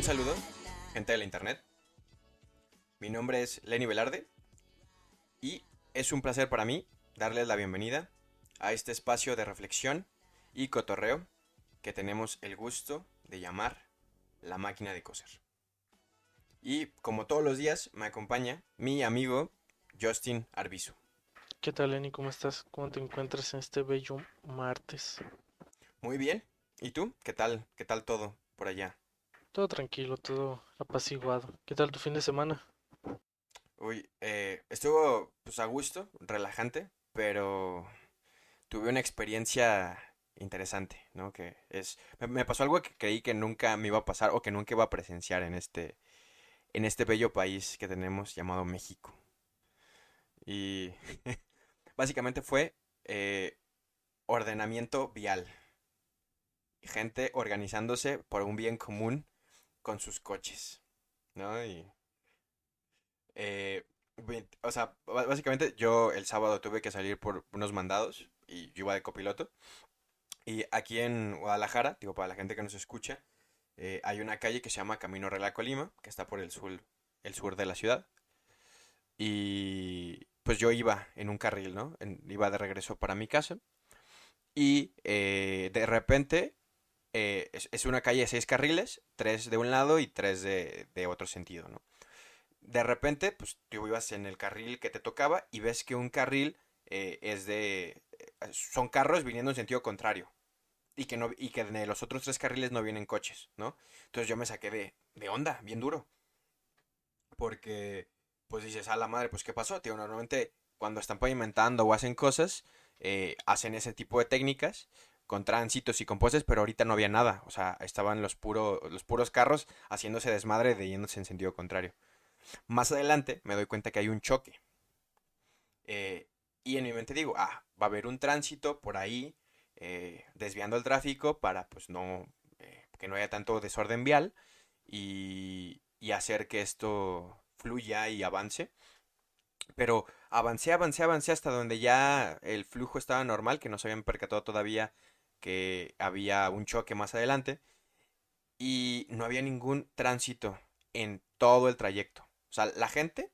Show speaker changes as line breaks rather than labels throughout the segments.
Un saludo, gente de la internet. Mi nombre es Lenny Velarde y es un placer para mí darles la bienvenida a este espacio de reflexión y cotorreo que tenemos el gusto de llamar La máquina de coser. Y como todos los días me acompaña mi amigo Justin Arbizu.
¿Qué tal, Lenny? ¿Cómo estás? ¿Cómo te encuentras en este bello martes?
Muy bien. ¿Y tú? ¿Qué tal? ¿Qué tal todo por allá?
Todo tranquilo, todo apaciguado. ¿Qué tal tu fin de semana?
Uy, eh, estuvo pues a gusto, relajante, pero tuve una experiencia interesante, ¿no? Que es, me, pasó algo que creí que nunca me iba a pasar o que nunca iba a presenciar en este, en este bello país que tenemos llamado México. Y básicamente fue eh, ordenamiento vial. Gente organizándose por un bien común con sus coches. ¿No? Y. eh, o sea, básicamente yo el sábado tuve que salir por unos mandados y yo iba de copiloto. Y aquí en Guadalajara, digo, para la gente que nos escucha, eh, hay una calle que se llama Camino Real Colima, que está por el sur, el sur de la ciudad. Y pues yo iba en un carril, ¿no? En- iba de regreso para mi casa. Y eh, de repente eh, es, una calle de seis carriles, tres de un lado y tres de, de otro sentido, ¿no? De repente, pues tú ibas en el carril que te tocaba y ves que un carril eh, es de... eh, son carros viniendo en sentido contrario. Y que, no, y que de los otros tres carriles no vienen coches, ¿no? Entonces yo me saqué de, de onda, bien duro. Porque, pues dices, a la madre, pues ¿qué pasó? Tío, normalmente cuando están pavimentando o hacen cosas, hacen ese tipo de técnicas con tránsitos y con pero ahorita no había nada. O sea, estaban los, puro, los puros carros haciéndose desmadre de yéndose en sentido contrario. Más adelante me doy cuenta que hay un choque. Eh, y en mi mente digo, ah, va a haber un tránsito por ahí, eh, desviando el tráfico para pues no, eh, que no haya tanto desorden vial y, y hacer que esto fluya y avance. Pero avancé, avancé, avancé hasta donde ya el flujo estaba normal, que no se habían percatado todavía que había un choque más adelante. Y no había ningún tránsito en todo el trayecto. O sea, la gente,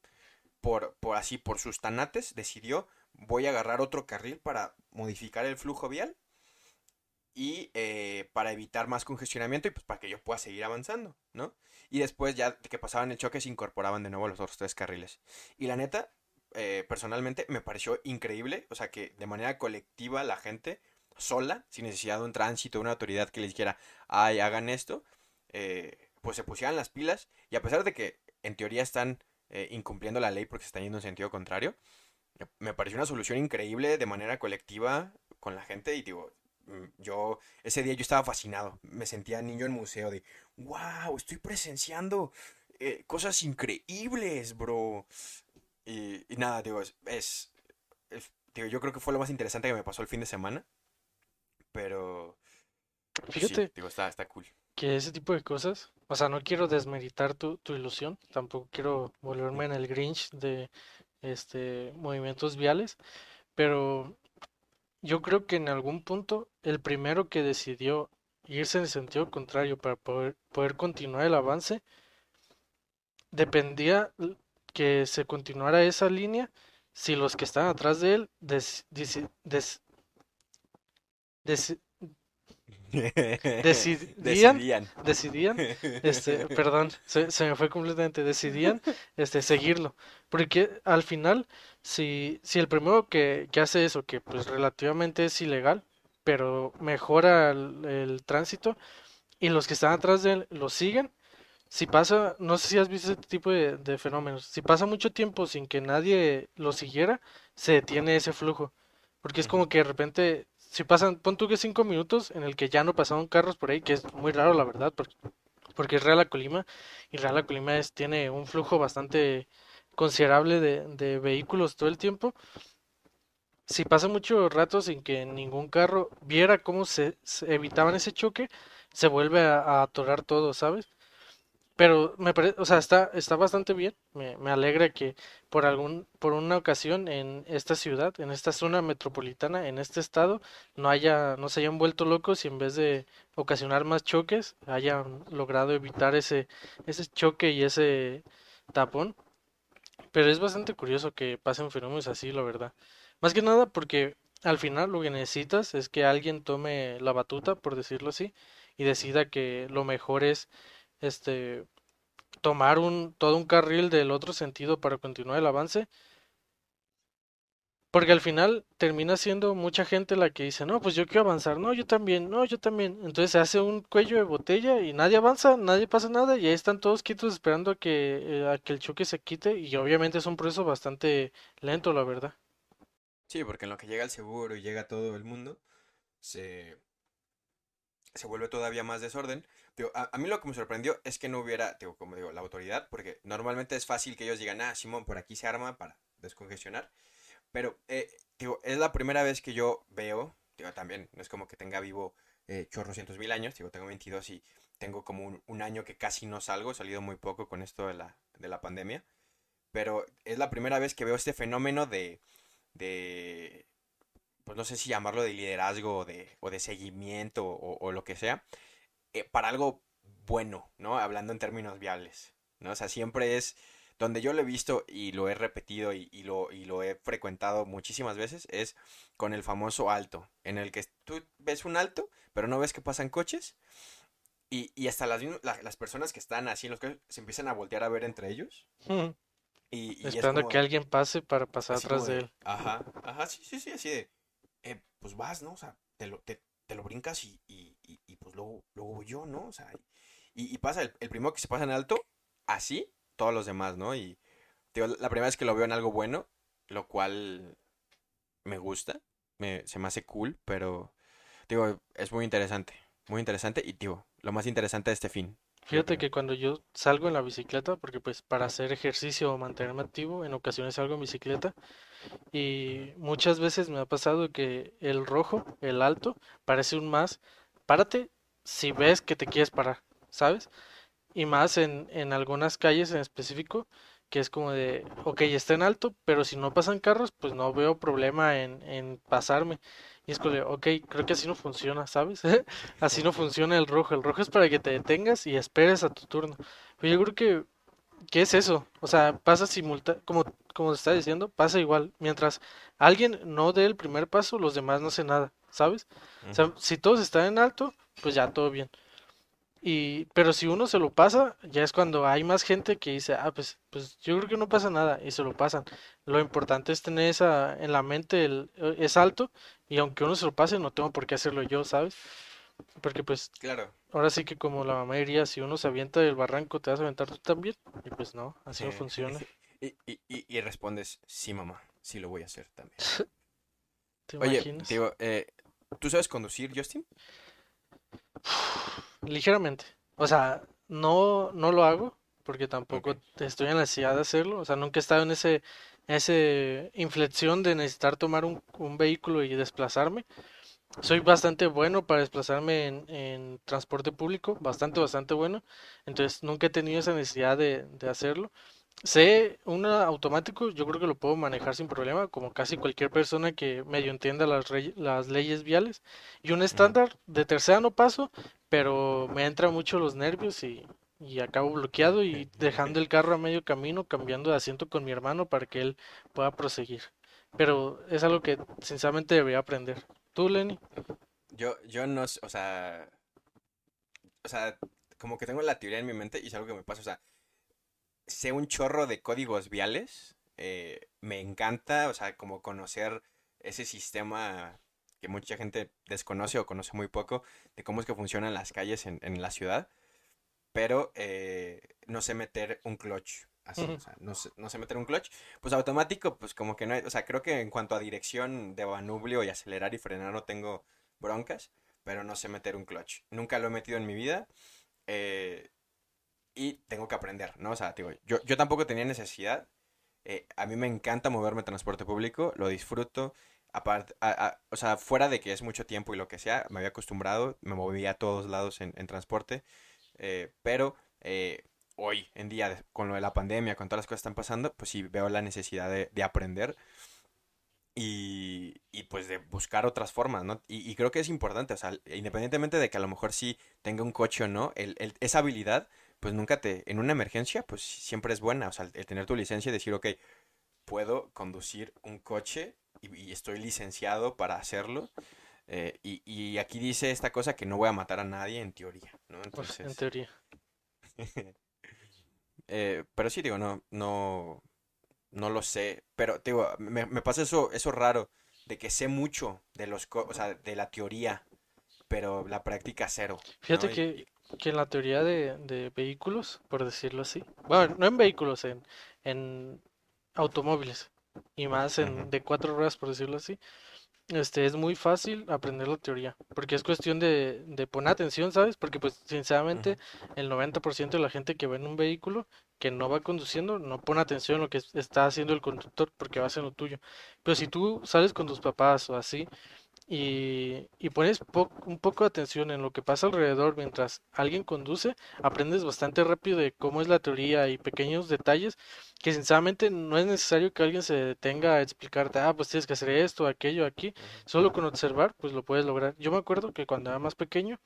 por, por así, por sus tanates, decidió, voy a agarrar otro carril para modificar el flujo vial y eh, para evitar más congestionamiento y pues para que yo pueda seguir avanzando, ¿no? Y después ya que pasaban el choque se incorporaban de nuevo los otros tres carriles. Y la neta, eh, personalmente me pareció increíble, o sea que de manera colectiva la gente sola, sin necesidad de un tránsito, de una autoridad que les dijera, ay, hagan esto, eh, pues se pusieran las pilas y a pesar de que en teoría están eh, incumpliendo la ley porque se están yendo en sentido contrario, me- pareció una solución increíble de manera colectiva con la gente y digo, mm, yo ese día yo estaba fascinado, me sentía niño en museo de, wow, estoy presenciando eh, cosas increíbles, bro. Y, nada, digo, es- es- digo, yo creo que fue lo más interesante que me pasó el fin de semana, pero pues sí,
Fíjate
digo, está, está cool.
que ese tipo de cosas, o sea, no quiero desmeritar tu, tu ilusión, tampoco quiero volverme en el Grinch de este movimientos viales, pero yo creo que en algún punto el primero que decidió irse en el sentido contrario para poder, poder continuar el avance, dependía que se continuara esa línea si los que estaban atrás de él des- deci- des- deci- decidían
Decidían.
decidían, este, perdón, se, se me fue completamente, decidían, este, seguirlo, porque al final, si, si el primero que, que hace eso, que pues relativamente es ilegal, pero mejora el, el tránsito, y los que están atrás de él lo siguen, si pasa, no sé si has visto este tipo de, de fenómenos, si pasa mucho tiempo sin que nadie lo siguiera, se detiene ese flujo, porque es como que de repente, si pasan, pon tú que cinco minutos en el que ya no pasaron carros por ahí, que es muy raro la verdad, porque, porque es Real a Colima, y Real Colima es, tiene un flujo bastante considerable de, de vehículos todo el tiempo. Si pasa mucho rato sin que ningún carro viera cómo se, se evitaban ese choque, se vuelve a, a atorar todo, ¿sabes? Pero me o sea, está, está bastante bien. Me, me alegra que por algún, por una ocasión en esta ciudad, en esta zona metropolitana, en este estado, no haya, no se hayan vuelto locos y en vez de ocasionar más choques, hayan logrado evitar ese, ese choque y ese tapón. Pero es bastante curioso que pasen fenómenos así, la verdad. Más que nada porque al final lo que necesitas es que alguien tome la batuta, por decirlo así, y decida que lo mejor es este tomar un todo un carril del otro sentido para continuar el avance, porque al final termina siendo mucha gente la que dice, "No, pues yo quiero avanzar." "No, yo también." "No, yo también." Entonces se hace un cuello de botella y nadie avanza, nadie pasa nada y ahí están todos quietos esperando a que eh, a que el choque se quite y obviamente es un proceso bastante lento, la verdad.
Sí, porque en lo que llega el seguro y llega todo el mundo, se, se vuelve todavía más desorden. A, a mí lo que me sorprendió es que no hubiera, digo, como digo, la autoridad, porque normalmente es fácil que ellos digan, ah, Simón, por aquí se arma para descongestionar. Pero, eh, es la primera vez que yo veo, digo, también, no es como que tenga vivo eh, chorrocientos mil años, digo, tengo 22 y tengo como un, un año que casi no salgo, he salido muy poco con esto de la, de la pandemia. Pero es la primera vez que veo este fenómeno de, de pues no sé si llamarlo de liderazgo o de, o de seguimiento o, o lo que sea, eh, para algo bueno, ¿no? Hablando en términos viables, ¿no? O sea, siempre es donde yo lo he visto y lo he repetido y, y lo, y lo he frecuentado muchísimas veces, es con el famoso alto, en el que tú ves un alto, pero no ves que pasan coches. Y, y hasta las, la- las personas que están así en los coches se empiezan a voltear a ver entre ellos.
Ujú.
Y, y es
Esperando
como
que alguien pase para pasar atrás de
de,
él.
ajá, ajá, sí, sí, sí, así de, eh, pues vas, ¿no? O sea, te lo, te, te lo brincas y, y, y, y, pues luego, luego voy yo, ¿no? O sea, y, y pasa el, el primero que se pasa en alto, así, todos los demás, ¿no? Y digo, la primera vez que lo veo en algo bueno, lo cual me gusta, me, se me hace cool, pero, digo, es muy interesante, muy interesante y, digo, lo más interesante de este fin,
Fíjate que cuando yo salgo en la bicicleta, porque pues para hacer ejercicio o mantenerme activo, en ocasiones salgo en bicicleta y muchas veces me ha pasado que el rojo, el alto, parece un más. Párate si ves que te quieres parar, ¿sabes? Y más en, en algunas calles en específico, que es como de, ok, está en alto, pero si no pasan carros, pues no veo problema en, en pasarme. Y es como ok, creo que así no funciona, ¿sabes? Así no funciona el rojo. El rojo es para que te detengas y esperes a tu turno. Pero yo creo que, ¿qué es eso? O sea, pasa simultáneo, como, como te está diciendo, pasa igual. Mientras alguien no dé el primer paso, los demás no hacen nada, ¿sabes? O sea, si todos están en alto, pues ya todo bien. Y, pero si uno se lo pasa, ya es cuando hay más gente que dice, ah, pues, pues yo creo que no pasa nada, y se lo pasan. Lo importante es tener esa en la mente, el, eh, es alto, y aunque uno se lo pase, no tengo por qué hacerlo yo, ¿sabes? Porque pues
Claro,
ahora sí que como la mamá diría, si uno se avienta del barranco, te vas a aventar tú también. Y pues no, así no funciona.
Y, y, y, y respondes, sí, mamá, sí lo voy a hacer también.
¿Te
Oye,
imaginas?
digo, eh, ¿tú sabes conducir, Justin?
Ligeramente. O sea, no, no lo hago porque tampoco estoy en la necesidad de hacerlo. O sea, nunca he estado en ese, ese inflexión de necesitar tomar un, un vehículo y desplazarme. Soy bastante bueno para desplazarme en, en transporte público, bastante, bastante bueno. Entonces, nunca he tenido esa necesidad de, de hacerlo. Sé un automático, yo creo que lo puedo manejar sin problema, como casi cualquier persona que medio entienda las, leyes viales. Y un estándar de tercera no paso, pero me entran mucho los nervios y, y acabo bloqueado y dejando el carro a medio camino, cambiando de asiento con mi hermano para que él pueda proseguir. Pero es algo que sinceramente debería aprender. ¿Tú, Lenny?
Yo, yo no, o sea, o sea, como que tengo la teoría en mi mente y es algo que me pasa, o sea, sé un chorro de códigos viales, eh, me encanta, o sea, como conocer ese sistema que mucha gente desconoce o conoce muy poco de cómo es que funcionan las calles en, en la ciudad, pero eh, no sé meter un clutch. Así, o sea, no sé, no sé meter un clutch. Pues automático, pues como que no hay, o sea, creo que en cuanto a dirección de manubrio y acelerar y frenar no tengo broncas, pero no sé meter un clutch. Nunca lo he metido en mi vida eh, y tengo que aprender, ¿no? O sea, digo, yo, yo tampoco tenía necesidad. eh, a mí me encanta moverme en transporte público, lo disfruto. Aparte, a- a- o sea, fuera de que es mucho tiempo y lo que sea, me había acostumbrado, me movía a todos lados en, en transporte, eh, pero eh, hoy en día, con lo de la pandemia, con todas las cosas que están pasando, pues sí veo la necesidad de, de aprender y, y, pues de buscar otras formas, ¿no? Y, y, creo que es importante, o sea, independientemente de que a lo mejor sí tenga un coche o no, el, el, esa habilidad, pues nunca te, en una emergencia, pues siempre es buena, o sea, el tener tu licencia y decir, ok, puedo conducir un coche y, y estoy licenciado para hacerlo. Eh, y, y, aquí dice esta cosa que no voy a matar a nadie en teoría, ¿no?
Entonces... En teoría.
eh, pero sí, digo, no, no, no lo sé. Pero, digo, me, me pasa eso, eso raro, de que sé mucho de los, o sea, de la teoría, pero la práctica cero.
Fíjate
¿no?
que,
Y-
que en la teoría de, de vehículos, por decirlo así, bueno, no en vehículos, en, en automóviles, y más en de cuatro ruedas, por decirlo así, este, es muy fácil aprender la teoría, porque es cuestión de, de poner atención, ¿sabes? Porque pues sinceramente
Ujú.
el 90% de la gente que va en un vehículo que no va conduciendo no pone atención en lo que es- está haciendo el conductor porque va a ser lo tuyo. Pero si tú sales con tus papás o así y, y pones po- un poco de atención en lo que pasa alrededor mientras alguien conduce, aprendes bastante rápido de cómo es la teoría y pequeños detalles que sinceramente no es necesario que alguien se detenga a explicarte, ah, pues tienes que hacer esto, aquello, aquí. Solo con observar, pues lo puedes lograr. Yo me acuerdo que cuando era más pequeño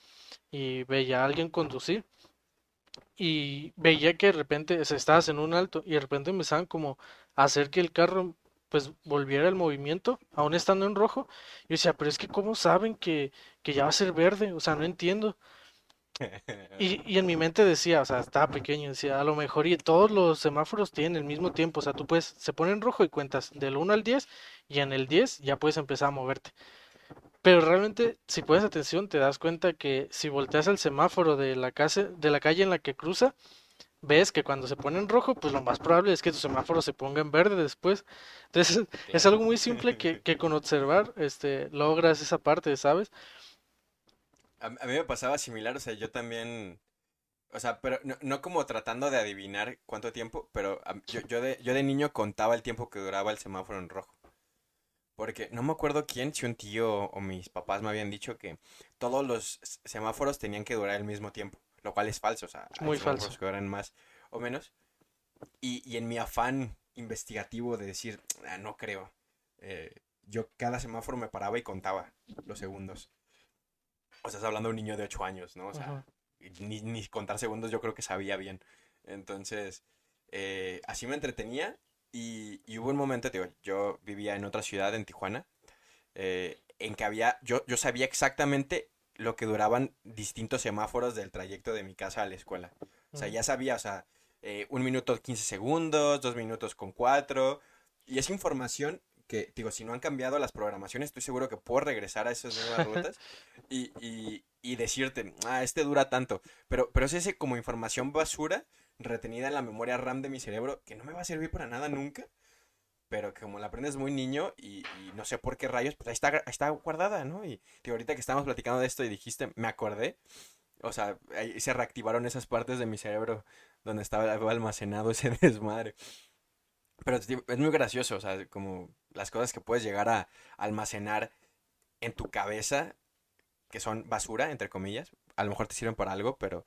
y veía a alguien conducir y veía que de repente o sea, estabas en un alto y de repente empezaban como a hacer que el carro pues volviera el movimiento, aún estando en rojo. Yo decía, pero es que ¿cómo saben que, que ya va a ser verde? O sea, no entiendo. Y, y en mi mente decía, o sea, estaba pequeño, decía, a lo mejor y todos los semáforos tienen el mismo tiempo, o sea, tú puedes, se pone en rojo y cuentas del uno al 10 y en el 10 ya puedes empezar a moverte. Pero realmente, si pones atención, te das cuenta que si volteas el semáforo de la casa, de la calle en la que cruza, ves que cuando se pone en rojo, pues lo más probable es que tu semáforo se ponga en verde después. Entonces, es algo muy simple que, que con observar, este, logras esa parte, ¿sabes?
A, a mí me pasaba similar, o sea, yo también, o sea, pero no, no como tratando de adivinar cuánto tiempo, pero yo, yo de, yo de niño contaba el tiempo que duraba el semáforo en rojo. Porque no me acuerdo quién, si un tío o mis papás me habían dicho que todos los semáforos tenían que durar el mismo tiempo, lo cual es falso, o sea,
Muy falso.
que duran más o menos. Y, y en mi afán investigativo de decir, "Ah, no creo, eh, yo cada semáforo me paraba y contaba los segundos. O sea, estás hablando de un niño de 8 años, ¿no? O sea, ni, ni contar segundos yo creo que sabía bien. Entonces, eh, así me entretenía y, y hubo un momento, digo, yo vivía en otra ciudad, en Tijuana, eh, en que había, yo, yo sabía exactamente lo que duraban distintos semáforos del trayecto de mi casa a la escuela. O sea, ya sabía, o sea, eh, un minuto 15 segundos, dos minutos con cuatro. Y es información que, digo, si no han cambiado las programaciones, estoy seguro que puedo regresar a esas nuevas rutas y, y, y decirte, ah, este dura tanto. Pero, pero es ese como información basura retenida en la memoria RAM de mi cerebro que no me va a servir para nada nunca. Pero como la aprendes muy niño y, no sé por qué rayos, pues ahí está, está guardada, ¿no? Y ahorita que estábamos platicando de esto y dijiste, me acordé. O sea, ahí se reactivaron esas partes de mi cerebro donde estaba almacenado ese desmadre. Pero es muy gracioso, o sea, como las cosas que puedes llegar a almacenar en tu cabeza, que son basura, entre comillas, a lo mejor te sirven para algo, pero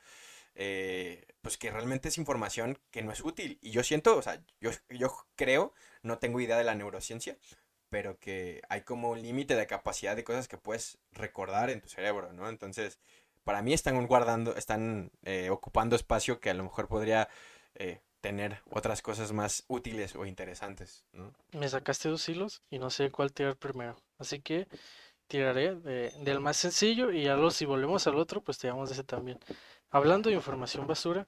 eh, pues que realmente es información que no es útil. Y yo siento, o sea, yo, yo creo, no tengo idea de la neurociencia, pero que hay como un límite de capacidad de cosas que puedes recordar en tu cerebro, ¿no? Entonces, para mí están guardando, están eh, ocupando espacio que a lo mejor podría eh, tener otras cosas más útiles o interesantes, ¿no?
Me sacaste dos hilos y no sé cuál tirar primero. Así que tiraré de- del más sencillo y ya lo, si volvemos al otro, pues tiramos de ese también. Hablando de información basura,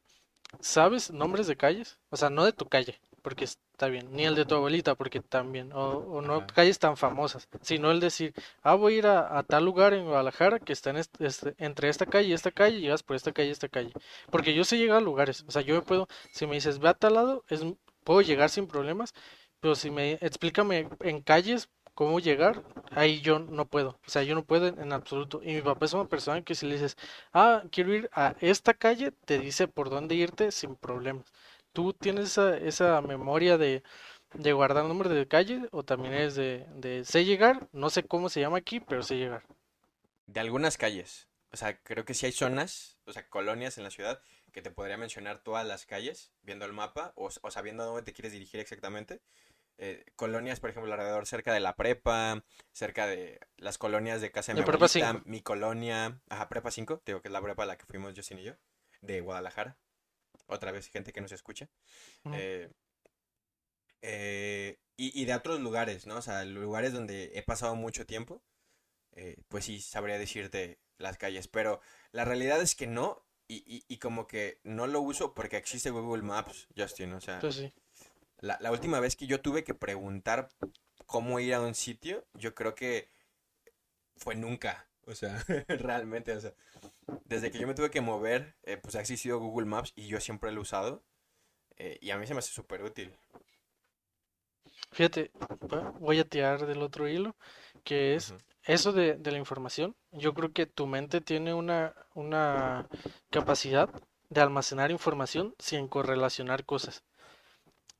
¿sabes nombres de calles? O sea, no de tu calle, porque está bien, ni el de tu abuelita, porque también, o, o no calles tan famosas, sino el decir, ah, voy a ir a, a tal lugar en Guadalajara que está en este- este- entre esta calle y esta calle, y llegas por esta calle y esta calle. Porque yo sé llegar a lugares, o sea, yo me puedo, si me dices, ve a tal lado, es, puedo llegar sin problemas, pero si me explícame en calles cómo llegar, ahí yo no puedo, o sea, yo no puedo en, absoluto. Y mi papá es una persona que si le dices, ah, quiero ir a esta calle, te dice por dónde irte sin problemas. ¿Tú tienes esa, esa memoria de, de guardar nombres de calle o también es de, de sé llegar? No sé cómo se llama aquí, pero sé llegar.
De algunas calles. O sea, creo que sí hay zonas, o sea, colonias en la ciudad que te podría mencionar todas las calles, viendo el mapa o, o sabiendo a dónde te quieres dirigir exactamente. Eh, colonias, por ejemplo, alrededor cerca de la prepa, cerca de las colonias de casa de, mi
prepa
abuelita, mi colonia, ajá, prepa 5, digo que es la prepa a la que fuimos Justin y yo, de Guadalajara. Otra vez gente que nos escucha. eh, eh, y, y, de otros lugares, ¿no? O sea, lugares donde he pasado mucho tiempo, eh, pues sí, sabría decirte las calles, pero la realidad es que no, y, y, y, como que no lo uso porque existe Google Maps, Justin, o sea...
Pues sí.
La, la, última vez que yo tuve que preguntar cómo ir a un sitio, yo creo que fue nunca. O sea, realmente, o sea, desde que yo me tuve que mover, eh, pues ha existido Google Maps y yo siempre lo he usado. Eh, y a mí se me hace súper útil.
Fíjate, voy a tirar del otro hilo, que es uh -huh. eso de, de, la información. Yo creo que tu mente tiene una, una capacidad de almacenar información sin correlacionar cosas.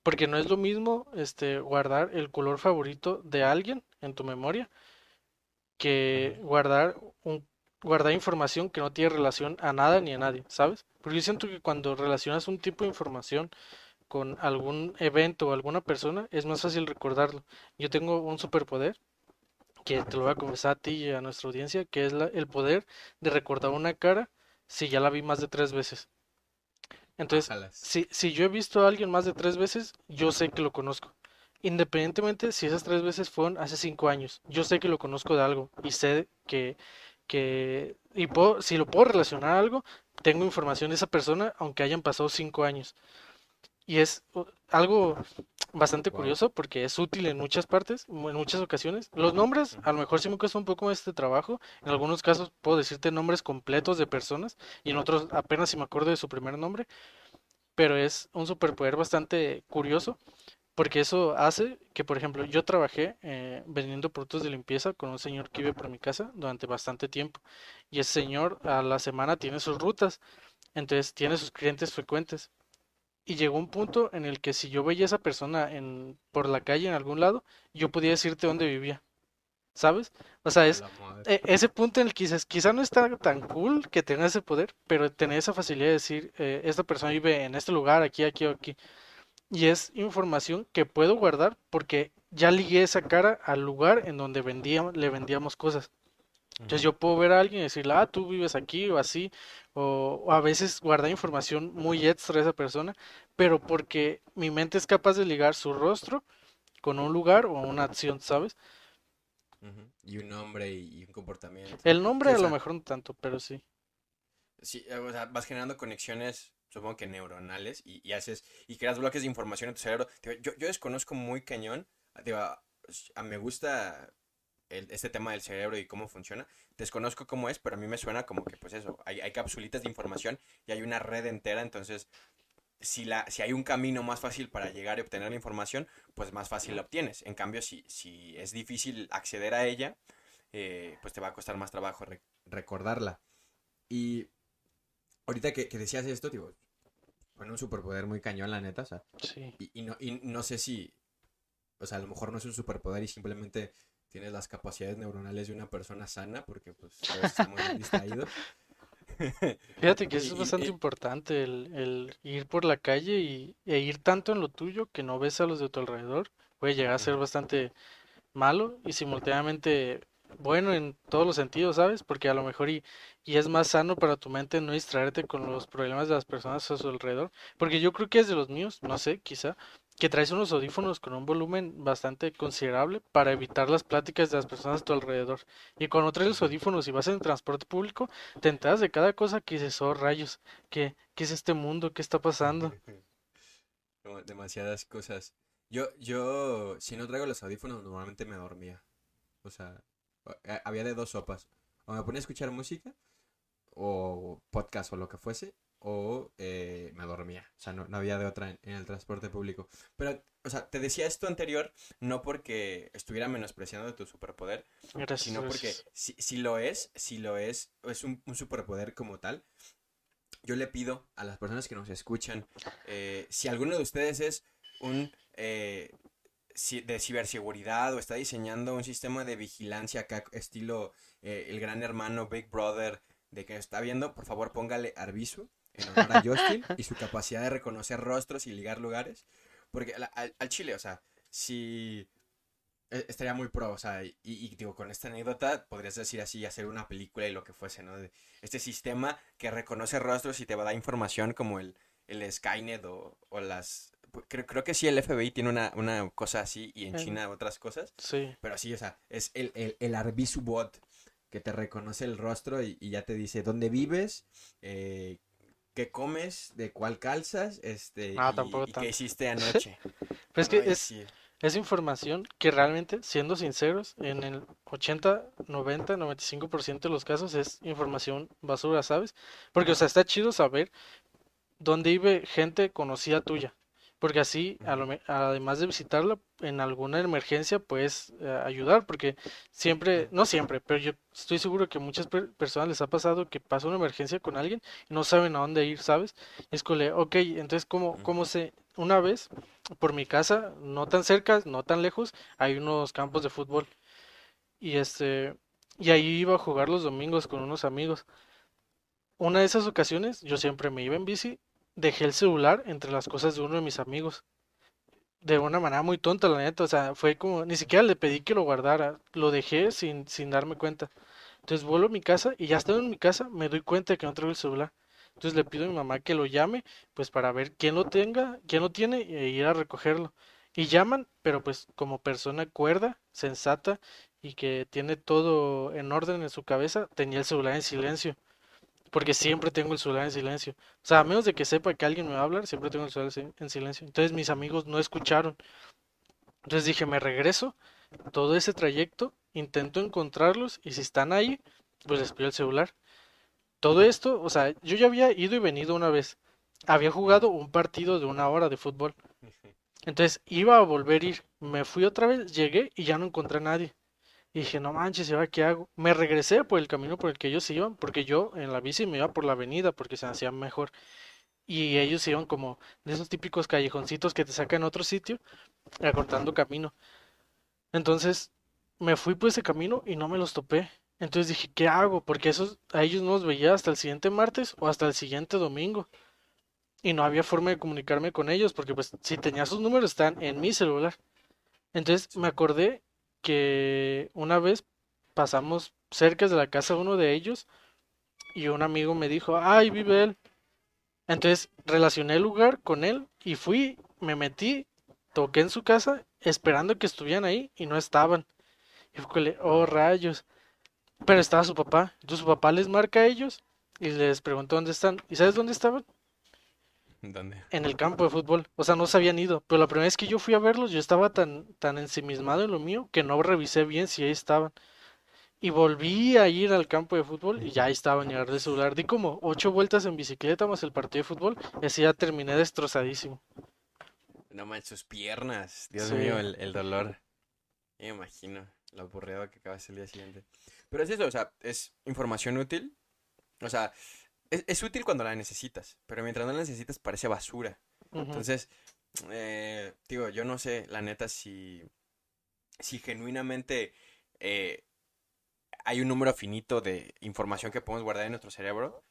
Porque no es lo mismo este, guardar el color favorito de alguien en tu memoria que guardar, un, guardar información que no tiene relación a nada ni a nadie, ¿sabes? Porque yo siento que cuando relacionas un tipo de información con algún evento o alguna persona, es más fácil recordarlo. Yo tengo un superpoder que te lo voy a confesar a ti y a nuestra audiencia, que es la, el poder de recordar una cara si ya la vi más de tres veces. Entonces, si, si yo he visto a alguien más de tres veces, yo sé que lo conozco. Independientemente si esas tres veces fueron hace cinco años, yo sé que lo conozco de algo y sé que, que y puedo, si lo puedo relacionar a algo, tengo información de esa persona aunque hayan pasado cinco años. Y es algo bastante wow. curioso porque es útil en muchas partes, en muchas ocasiones. Los nombres, a lo mejor sí me cuesta un poco este trabajo. En algunos casos puedo decirte nombres completos de personas y en otros apenas si me acuerdo de su primer nombre. Pero es un superpoder bastante curioso porque eso hace que, por ejemplo, yo trabajé eh, vendiendo productos de limpieza con un señor que vive por mi casa durante bastante tiempo. Y ese señor a la semana tiene sus rutas, entonces tiene sus clientes frecuentes y llegó un punto en el que si yo veía a esa persona en, por la calle en algún lado, yo podía decirte dónde vivía. ¿Sabes? O sea, es eh, ese punto en el que dices, quizá no está tan cool que tenga ese poder, pero tener esa facilidad de decir, eh, esta persona vive en este lugar, aquí, aquí o aquí. Y es información que puedo guardar porque ya ligué esa cara al lugar en donde vendía, le vendíamos cosas. Entonces yo puedo ver a alguien y decirle, ah, tú vives aquí o así, o, o, a veces guardar información muy extra de esa persona, pero porque mi mente es capaz de ligar su rostro con un lugar o una acción, ¿sabes?
Uh -huh. Y un nombre y, un comportamiento.
El nombre a lo mejor no tanto, pero sí.
Sí, o sea, vas generando conexiones, supongo que neuronales, y, y haces, y creas bloques de información en tu cerebro. Yo, yo desconozco muy cañón, digo, me gusta el, este tema del cerebro y cómo funciona. Desconozco cómo es, pero a mí me suena como que, pues eso, hay, hay capsulitas de información y hay una red entera, entonces, si, la, si hay un camino más fácil para llegar y obtener la información, pues más fácil la obtienes. En cambio, si, si es difícil acceder a ella, eh, pues te va a costar más trabajo re recordarla. Y ahorita que, que decías esto, digo, bueno, un superpoder muy cañón, la neta, o sea,
sí.
y, y, no, y no sé si, o sea, a lo mejor no es un superpoder y simplemente tienes las capacidades neuronales de una persona sana, porque pues estamos muy distraídos.
Fíjate que eso es bastante y, importante, el, el, ir por la calle y, e ir tanto en lo tuyo que no ves a los de tu alrededor. Puede llegar a ser bastante malo y simultáneamente bueno en todos los sentidos, ¿sabes? Porque a lo mejor y, y es más sano para tu mente no distraerte con los problemas de las personas a su alrededor. Porque yo creo que es de los míos, no sé, quizá, que traes unos audífonos con un volumen bastante considerable para evitar las pláticas de las personas a tu alrededor. Y cuando traes los audífonos y vas en transporte público, te enteras de cada cosa que dices, oh rayos, ¿qué, qué es este mundo? ¿Qué está pasando?
Demasiadas cosas. Yo, yo, si no traigo los audífonos, normalmente me dormía. O sea, había de dos sopas. O me ponía a escuchar música, o podcast o lo que fuese, o eh, me dormía. O sea, no, no había de otra en, en, el transporte público. Pero, o sea, te decía esto anterior no porque estuviera menospreciando tu superpoder,
gracias,
sino porque si, si, lo es, si lo es, es un, un, superpoder como tal. Yo le pido a las personas que nos escuchan, eh, si alguno de ustedes es un eh, de ciberseguridad o está diseñando un sistema de vigilancia acá, estilo eh, el gran hermano Big Brother, de que está viendo, por favor póngale Arbizu en honor a Justin y su capacidad de reconocer rostros y ligar lugares. Porque al, Chile, o sea, si e, estaría muy pro, o sea, y, digo, con esta anécdota podrías decir así, hacer una película y lo que fuese, ¿no? De este sistema que reconoce rostros y te va a dar información como el, el Skynet o, o las... Creo, creo, que sí el FBI tiene una, una cosa así y en China otras cosas.
Sí.
Pero sí, o sea, es el, el, el Arbisubot que te reconoce el rostro y, ya te dice dónde vives, eh, qué comes, de cuál calzas, este,
ah,
y, qué hiciste anoche.
Es que es, es información que realmente, siendo sinceros, en el 80, 90, 95% de los casos es información basura, ¿sabes? Porque, o sea, está chido saber dónde vive gente conocida tuya. Porque así, además de visitarla, en alguna emergencia puedes eh, ayudar. Porque siempre, no siempre, pero yo estoy seguro que muchas personas les ha pasado que pasa una emergencia con alguien y no saben a dónde ir, ¿sabes? es que, ok, entonces, ¿cómo, cómo se...? Una vez, por mi casa, no tan cerca, no tan lejos, hay unos campos de fútbol. Y este... Y ahí iba a jugar los domingos con unos amigos. Una de esas ocasiones, yo siempre me iba en bici dejé el celular entre las cosas de uno de mis amigos. De una manera muy tonta, la neta. O sea, fue como, ni siquiera le pedí que lo guardara. Lo dejé sin, sin darme cuenta. Entonces vuelvo a mi casa y ya estando en mi casa me doy cuenta de que no traigo el celular. Entonces le pido a mi mamá que lo llame, pues para ver quién lo tenga, quién lo tiene e ir a recogerlo. Y llaman, pero pues como persona cuerda, sensata y que tiene todo en orden en su cabeza, tenía el celular en silencio porque siempre tengo el celular en silencio. O sea, a menos de que sepa que alguien me va a hablar, siempre tengo el celular en silencio. Entonces mis amigos no escucharon. Entonces dije, me regreso todo ese trayecto, intento encontrarlos y si están ahí, pues les pido el celular. Todo esto, o sea, yo ya había ido y venido una vez. Había jugado un partido de una hora de fútbol. Entonces iba a volver a ir. Me fui otra vez, llegué y ya no encontré a nadie. Y dije, no manches, ¿y ahora qué hago? Me regresé por el camino por el que ellos iban, porque yo en la bici me iba por la avenida, porque se hacía mejor. Y ellos iban como de esos típicos callejoncitos que te sacan a otro sitio, acortando camino. Entonces me fui por ese camino y no me los topé. Entonces dije, ¿qué hago? Porque esos, a ellos no los veía hasta el siguiente martes o hasta el siguiente domingo. Y no había forma de comunicarme con ellos, porque pues si tenía sus números están en mi celular. Entonces me acordé que una vez pasamos cerca de la casa de uno de ellos y un amigo me dijo, ay, vive él. Entonces relacioné el lugar con él y fui, me metí, toqué en su casa esperando que estuvieran ahí y no estaban. Y fue, oh rayos. Pero estaba su papá. Entonces su papá les marca a ellos y les preguntó dónde están. ¿Y sabes dónde estaban?
¿Dónde?
En el campo de fútbol. O sea, no se habían ido. Pero la primera vez que yo fui a verlos, yo estaba tan, tan ensimismado en lo mío que no revisé bien si ahí estaban. Y volví a ir al campo de fútbol y ya ahí estaban, llegar de celular. Di como ocho vueltas en bicicleta más el partido de fútbol y así ya terminé destrozadísimo.
No manches, sus piernas. Dios mío, el, el dolor. Me imagino lo aburrido que acabas el día siguiente. Pero es eso, o sea, es información útil. O sea, es, útil cuando la necesitas, pero mientras no la necesitas parece basura. Entonces, eh, digo, yo no sé, la neta, si, si genuinamente eh, hay un número finito de información que podemos guardar en nuestro cerebro.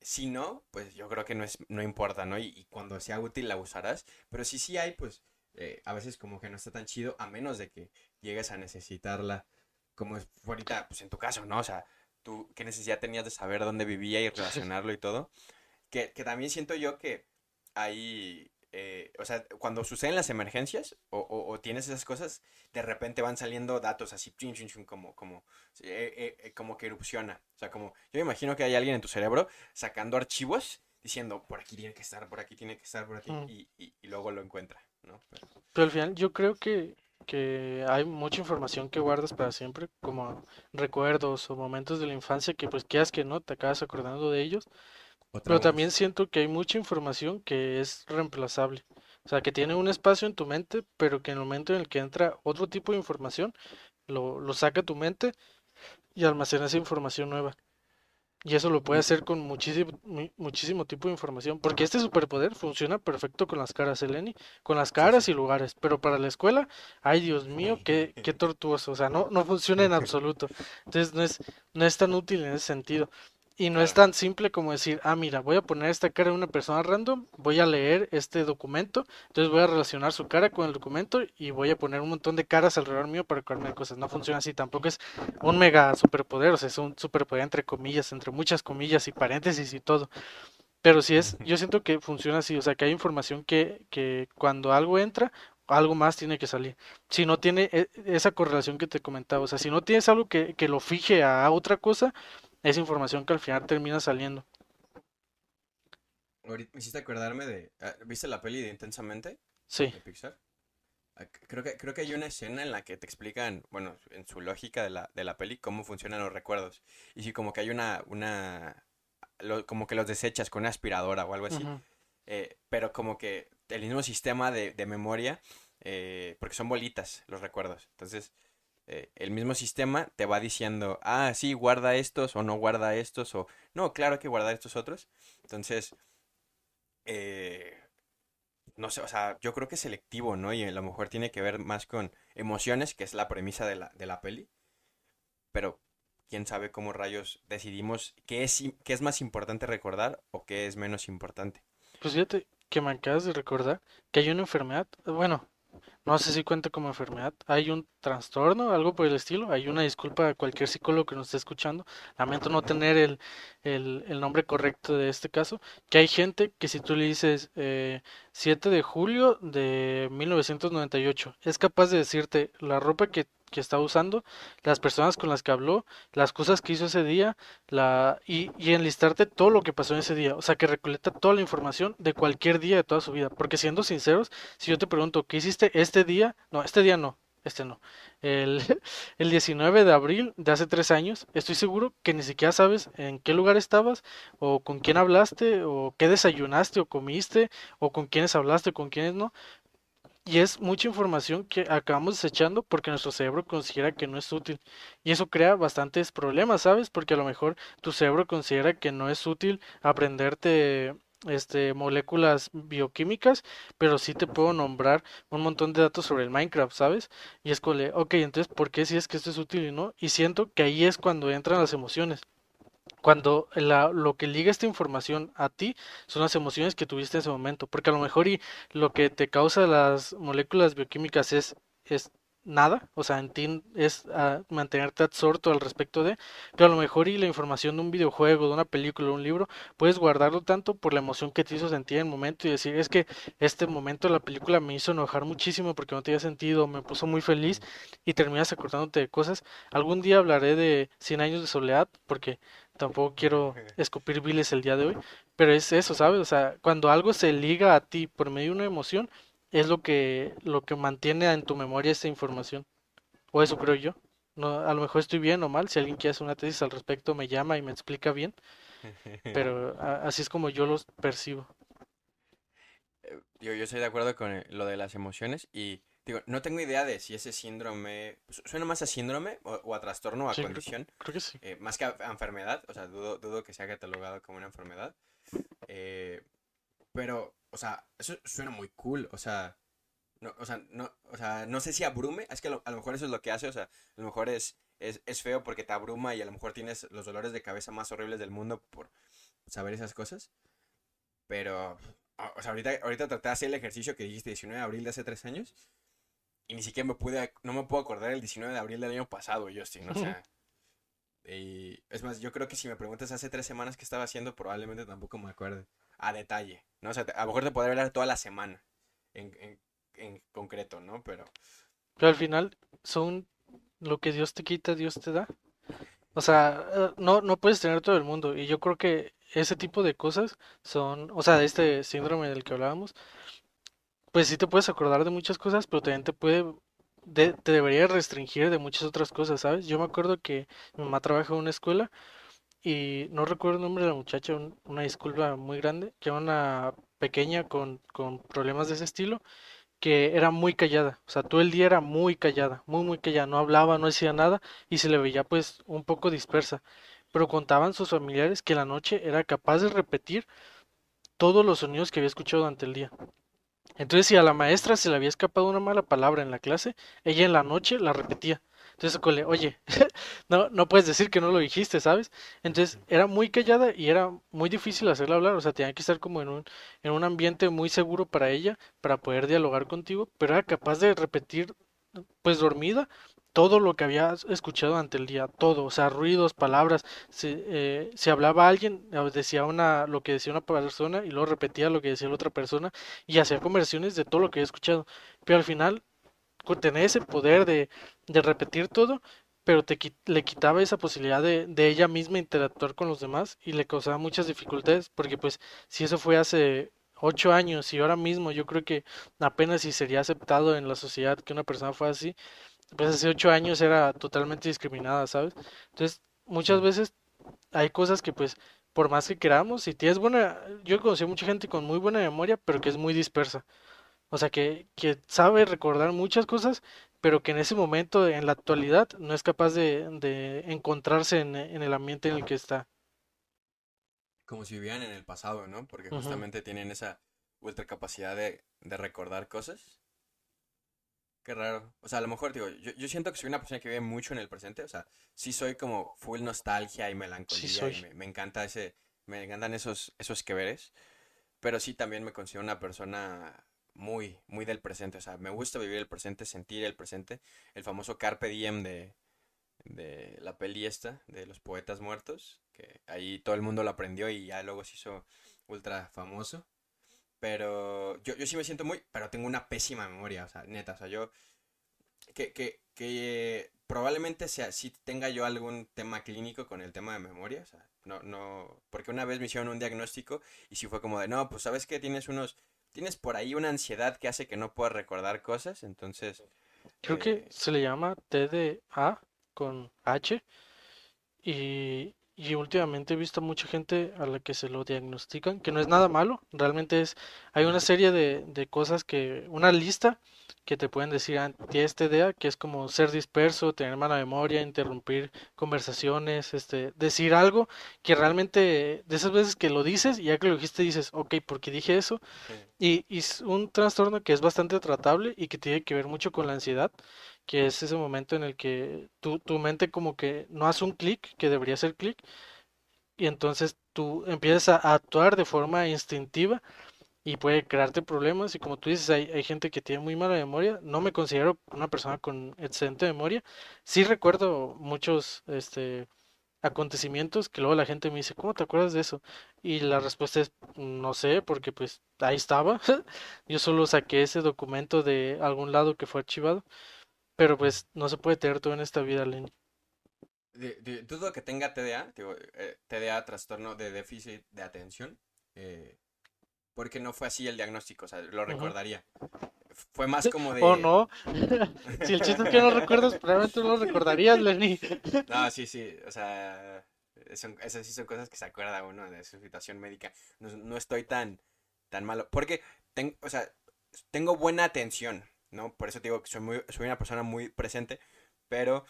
Si no, pues yo creo que no, es, no importa, ¿no? Y, cuando sea útil la usarás. Pero si sí hay, pues eh, a veces como que no está tan chido, a menos de que llegues a necesitarla, como es ahorita, pues en tu caso, ¿no? O sea, tú qué necesidad tenías de saber dónde vivía y relacionarlo y todo. Que, que también siento yo que hay, eh, o sea, cuando suceden las emergencias o, o, tienes esas cosas, de repente van saliendo datos así, como, como, eh, eh, como que erupciona. O sea, como, yo me imagino que hay alguien en tu cerebro sacando archivos diciendo, por aquí tiene que estar, por aquí tiene que estar, por aquí, mm. y, y, y, luego lo encuentra, ¿no?
Pero al final yo creo que que hay mucha información que guardas para siempre, como recuerdos o momentos de la infancia que pues quieras que no, te acabas acordando de ellos. Pero también siento que hay mucha información que es reemplazable. O sea, que tiene un espacio en tu mente, pero que en el momento en el que entra otro tipo de información, lo, lo saca tu mente y almacena esa información nueva. Y eso lo puede hacer con muchísimo, muchísimo tipo de información. Porque este superpoder funciona perfecto con las caras, Eleni. Con las caras y lugares. Pero para la escuela, ay Dios mío, qué, qué tortuoso. O sea, no, no funciona en absoluto. Entonces no es, no es tan útil en ese sentido. Y no es tan simple como decir, ah, mira, voy a poner esta cara de una persona random, voy a leer este documento, entonces voy a relacionar su cara con el documento y voy a poner un montón de caras alrededor mío para acordarme de cosas. No funciona así, tampoco es un mega superpoder, o sea, es un superpoder entre comillas, entre muchas comillas y paréntesis y todo. Pero sí es, yo siento que funciona así, o sea, que hay información que, que cuando algo entra, algo más tiene que salir. Si no tiene e, esa correlación que te comentaba, o sea, si no tienes algo que, que lo fije a otra cosa, es información que al final termina saliendo.
Ahorita me hiciste acordarme de. Ah, ¿Viste la peli de Intensamente?
Sí.
De Pixar. Ah, Creo que, creo que hay una escena en la que te explican, bueno, en su lógica de la, de la peli, cómo funcionan los recuerdos. Y si como que hay una, una, lo- como que los desechas con una aspiradora o algo así. Eh, pero como que el mismo sistema de, de memoria, eh, porque son bolitas los recuerdos. Entonces, eh, el mismo sistema te va diciendo, ah, sí, guarda estos o no guarda estos o no, claro que guardar estos otros. Entonces, eh, no sé, o sea, yo creo que es selectivo, ¿no? Y a lo mejor tiene que ver más con emociones, que es la premisa de la, de la peli. Pero quién sabe cómo rayos decidimos qué es, qué es más importante recordar o qué es menos importante.
Pues fíjate que me acabas de recordar que hay una enfermedad, bueno, no sé si cuenta como enfermedad, hay un trastorno, algo por el estilo, hay una disculpa a cualquier psicólogo que nos esté escuchando, lamento no tener el, el, el nombre correcto de este caso, que hay gente que si tú le dices eh, 7 de julio de 1998, es capaz de decirte la ropa que, que está usando, las personas con las que habló, las cosas que hizo ese día, la, y, y enlistarte todo lo que pasó en ese día. O sea, que recolecta toda la información de cualquier día de toda su vida. Porque siendo sinceros, si yo te pregunto, ¿qué hiciste este día? No, este día no, este no. El, el 19 de abril de hace tres años, estoy seguro que ni siquiera sabes en qué lugar estabas, o con quién hablaste, o qué desayunaste, o comiste, o con quiénes hablaste, o con quiénes no. Y es mucha información que acabamos desechando porque nuestro cerebro considera que no es útil. Y eso crea bastantes problemas, ¿sabes? Porque a lo mejor tu cerebro considera que no es útil aprenderte este moléculas bioquímicas, pero sí te puedo nombrar un montón de datos sobre el Minecraft, ¿sabes? Y es como, ok, entonces, ¿por qué si es que esto es útil y no? Y siento que ahí es cuando entran las emociones. Cuando lo que liga esta información a ti son las emociones que tuviste en ese momento, porque a lo mejor y lo que te causa las moléculas bioquímicas es, es nada, o sea, en ti es ah, mantenerte absorto al respecto de, pero a lo mejor y la información de un videojuego, de una película, de un libro, puedes guardarlo tanto por la emoción que te hizo sentir en el momento y decir, es que este momento de la película me hizo enojar muchísimo porque no tenía sentido, me puso muy feliz y terminas acordándote de cosas. Algún día hablaré de Cien años de soledad porque tampoco quiero escupir viles el día de hoy, pero es eso, ¿sabes? O sea, cuando algo se liga a ti por medio de una emoción, es lo que lo que mantiene en tu memoria esa información. O eso creo yo. No, a lo mejor estoy bien o mal, si alguien quiere hacer una tesis al respecto me llama y me explica bien, pero a- así es como yo los percibo.
Eh, Digo, yo estoy de acuerdo con eh, lo de las emociones y digo, no tengo idea de si ese síndrome su- suena más a síndrome o, o a trastorno o a
Sí,
condición,
creo que sí.
eh, más que a, enfermedad, o sea, dudo, dudo que sea catalogado como una enfermedad. Eh, pero, o sea, eso suena muy cool, o sea, no, o sea, no, o sea, no sé si abrume, es que a lo, a lo mejor eso es lo que hace, o sea, a lo mejor es, es, es feo porque te abruma y a lo mejor tienes los dolores de cabeza más horribles del mundo por saber esas cosas. Pero, o sea, ahorita, ahorita traté de hacer el ejercicio que dijiste 19 de abril de hace tres años. Y ni siquiera me pude, no me puedo acordar el 19 de abril del año pasado, Justin. O sea, y es más, yo creo que si me preguntas hace tres semanas qué estaba haciendo, probablemente tampoco me acuerde a detalle, ¿no? O sea, a lo mejor te podría hablar toda la semana en, en, en concreto, ¿no? Pero,
Pero al final son lo que Dios te quita, Dios te da. O sea, eh, no, no puedes tener todo el mundo. Y yo creo que ese tipo de cosas son, o sea, de este síndrome del que hablábamos, pues sí te puedes acordar de muchas cosas, pero también te puede, de- te debería restringir de muchas otras cosas, ¿sabes? Yo me acuerdo que mi mamá trabaja en una escuela y no recuerdo el nombre de la muchacha, un- una disculpa muy grande, que era una pequeña con, con problemas de ese estilo que era muy callada, o sea, todo el día era muy callada, muy, muy callada, no hablaba, no decía nada y se le veía pues un poco dispersa, pero contaban sus familiares que la noche era capaz de repetir todos los sonidos que había escuchado durante el día. Entonces, si a la maestra se le había escapado una mala palabra en la clase, ella en la noche la repetía. Entonces, Cole, oye, no, no puedes decir que no lo dijiste, ¿sabes? Entonces, era muy callada y era muy difícil hacerla hablar, o sea, tenía que estar como en un, en un ambiente muy seguro para ella, para poder dialogar contigo, pero era capaz de repetir, pues dormida, todo lo que había escuchado ante el día, todo, o sea, ruidos, palabras, si, eh, si hablaba alguien, decía una, lo que decía una persona y luego repetía lo que decía la otra persona y hacía conversiones de todo lo que había escuchado, pero al final tener ese poder de, de repetir todo, pero te, le quitaba esa posibilidad de, de ella misma interactuar con los demás y le causaba muchas dificultades, porque pues si eso fue hace ocho años y ahora mismo yo creo que apenas si sería aceptado en la sociedad que una persona fue así, pues hace ocho años era totalmente discriminada, ¿sabes? Entonces, muchas veces hay cosas que pues por más que queramos, si tienes buena, yo conocí a mucha gente con muy buena memoria, pero que es muy dispersa. O sea, que, que sabe recordar muchas cosas, pero que en ese momento, en la actualidad, no es capaz de, de encontrarse en, en, el ambiente en el que está.
Como si vivieran en el pasado, ¿no? Porque justamente uh -huh. tienen esa ultra capacidad de, de, recordar cosas. Qué raro. O sea, a lo mejor, digo, yo, yo, siento que soy una persona que vive mucho en el presente. O sea, sí soy como full nostalgia y melancolía. Sí y me, me, encanta ese, me encantan esos, esos que veres. Pero sí también me considero una persona muy, muy del presente. O sea, me gusta vivir el presente, sentir el presente. El famoso Carpe Diem de, de la peli esta, de los poetas muertos, que ahí todo el mundo lo aprendió y ya luego se hizo ultra famoso. Pero yo, yo sí me siento muy, pero tengo una pésima memoria, o sea, neta, o sea, yo, que, que, que probablemente sea, sí tenga yo algún tema clínico con el tema de memoria, o sea, no, no, porque una vez me hicieron un diagnóstico y sí fue como de, no, pues sabes que tienes unos tienes por ahí una ansiedad que hace que no puedas recordar cosas, entonces...
Creo eh... que se le llama TDA con H y, y, últimamente he visto mucha gente a la que se lo diagnostican, que no es nada malo, realmente es, hay una serie de, de cosas que, una lista que te pueden decir tienes TDA, que es como ser disperso, tener mala memoria, interrumpir conversaciones, este, decir algo que realmente, de esas veces que lo dices y ya que lo dijiste dices, ok, porque dije eso, sí. y, y, es un trastorno que es bastante tratable y que tiene que ver mucho con la ansiedad, que es ese momento en el que tu, tu mente como que no hace un clic, que debería ser clic, y entonces tú empiezas a actuar de forma instintiva y puede crearte problemas y como tú dices hay, hay, gente que tiene muy mala memoria no me considero una persona con excelente memoria sí recuerdo muchos este acontecimientos que luego la gente me dice ¿cómo te acuerdas de eso? y la respuesta es no sé porque pues ahí estaba yo solo saqué ese documento de algún lado que fue archivado pero pues no se puede tener todo en esta vida Lenny
de, de, dudo que tenga TDA, digo, eh, TDA, trastorno de déficit de atención, eh, porque no fue así el diagnóstico, o sea, lo recordaría. Uh -huh. Fue más como de...
Oh, no. si el chiste es que no recuerdas, probablemente no lo recordarías, Lenny.
no, sí, sí, o sea, son, esas sí son cosas que se acuerda uno de su situación médica. No, no estoy tan, tan malo, porque, ten, o sea, tengo buena atención, ¿no? Por eso digo que soy, muy, soy una persona muy presente, pero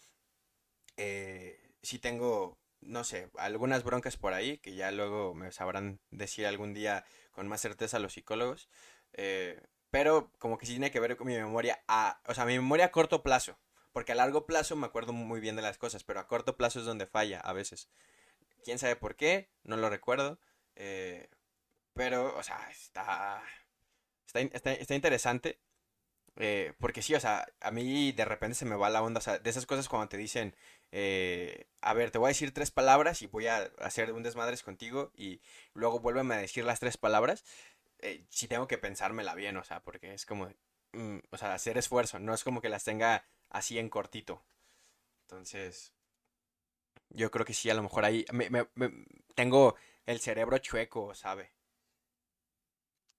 eh, sí tengo, no sé, algunas broncas por ahí que ya luego me sabrán decir algún día con más certeza los psicólogos. Eh, pero como que sí tiene que ver con mi memoria a, o sea, mi memoria a corto plazo. Porque a largo plazo me acuerdo muy bien de las cosas, pero a corto plazo es donde falla a veces. ¿Quién sabe por qué? No lo recuerdo. Eh, pero, o sea, está, está, está, está interesante. Eh, porque sí, o sea, a mí de repente se me va la onda, o sea, de esas cosas cuando te dicen, eh, a ver, te voy a decir tres palabras y voy a hacer un desmadres contigo y luego vuélveme a decir las tres palabras, eh, sí tengo que pensármela bien, o sea, porque es como, mm, o sea, hacer esfuerzo, no es como que las tenga así en cortito. Entonces, yo creo que sí, a lo mejor ahí me, me, me, tengo el cerebro chueco, ¿sabe?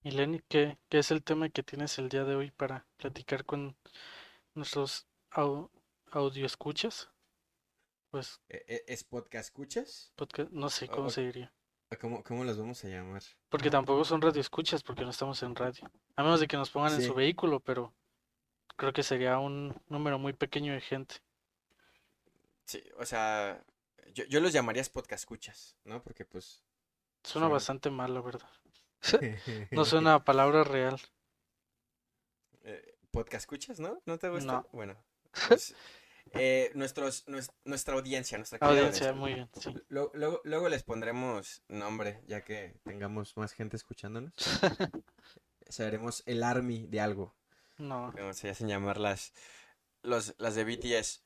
Y Lenny, ¿qué, ¿qué, es el tema que tienes el día de hoy para platicar con nuestros au, audio escuchas? Pues,
¿Es podcast escuchas?
Podcast, no sé cómo o, se diría.
¿cómo, ¿Cómo los vamos a llamar?
Porque tampoco son radio escuchas, porque no estamos en radio. A menos de que nos pongan sí. en su vehículo, pero creo que sería un número muy pequeño de gente.
Sí, o sea, yo, yo los llamaría podcast escuchas, ¿no? Porque pues...
Suena son... bastante mal, la verdad. No suena a palabra real.
Eh, ¿Podcast escuchas, no? ¿No te gusta? No. Bueno, pues, Eh, nuestros, nuestra audiencia, nuestra
audiencia, muy bien, sí.
Luego, luego, les pondremos nombre, ya que tengamos más gente escuchándonos. Seremos el army de algo.
No.
se hacen llamar las, los, las de BTS.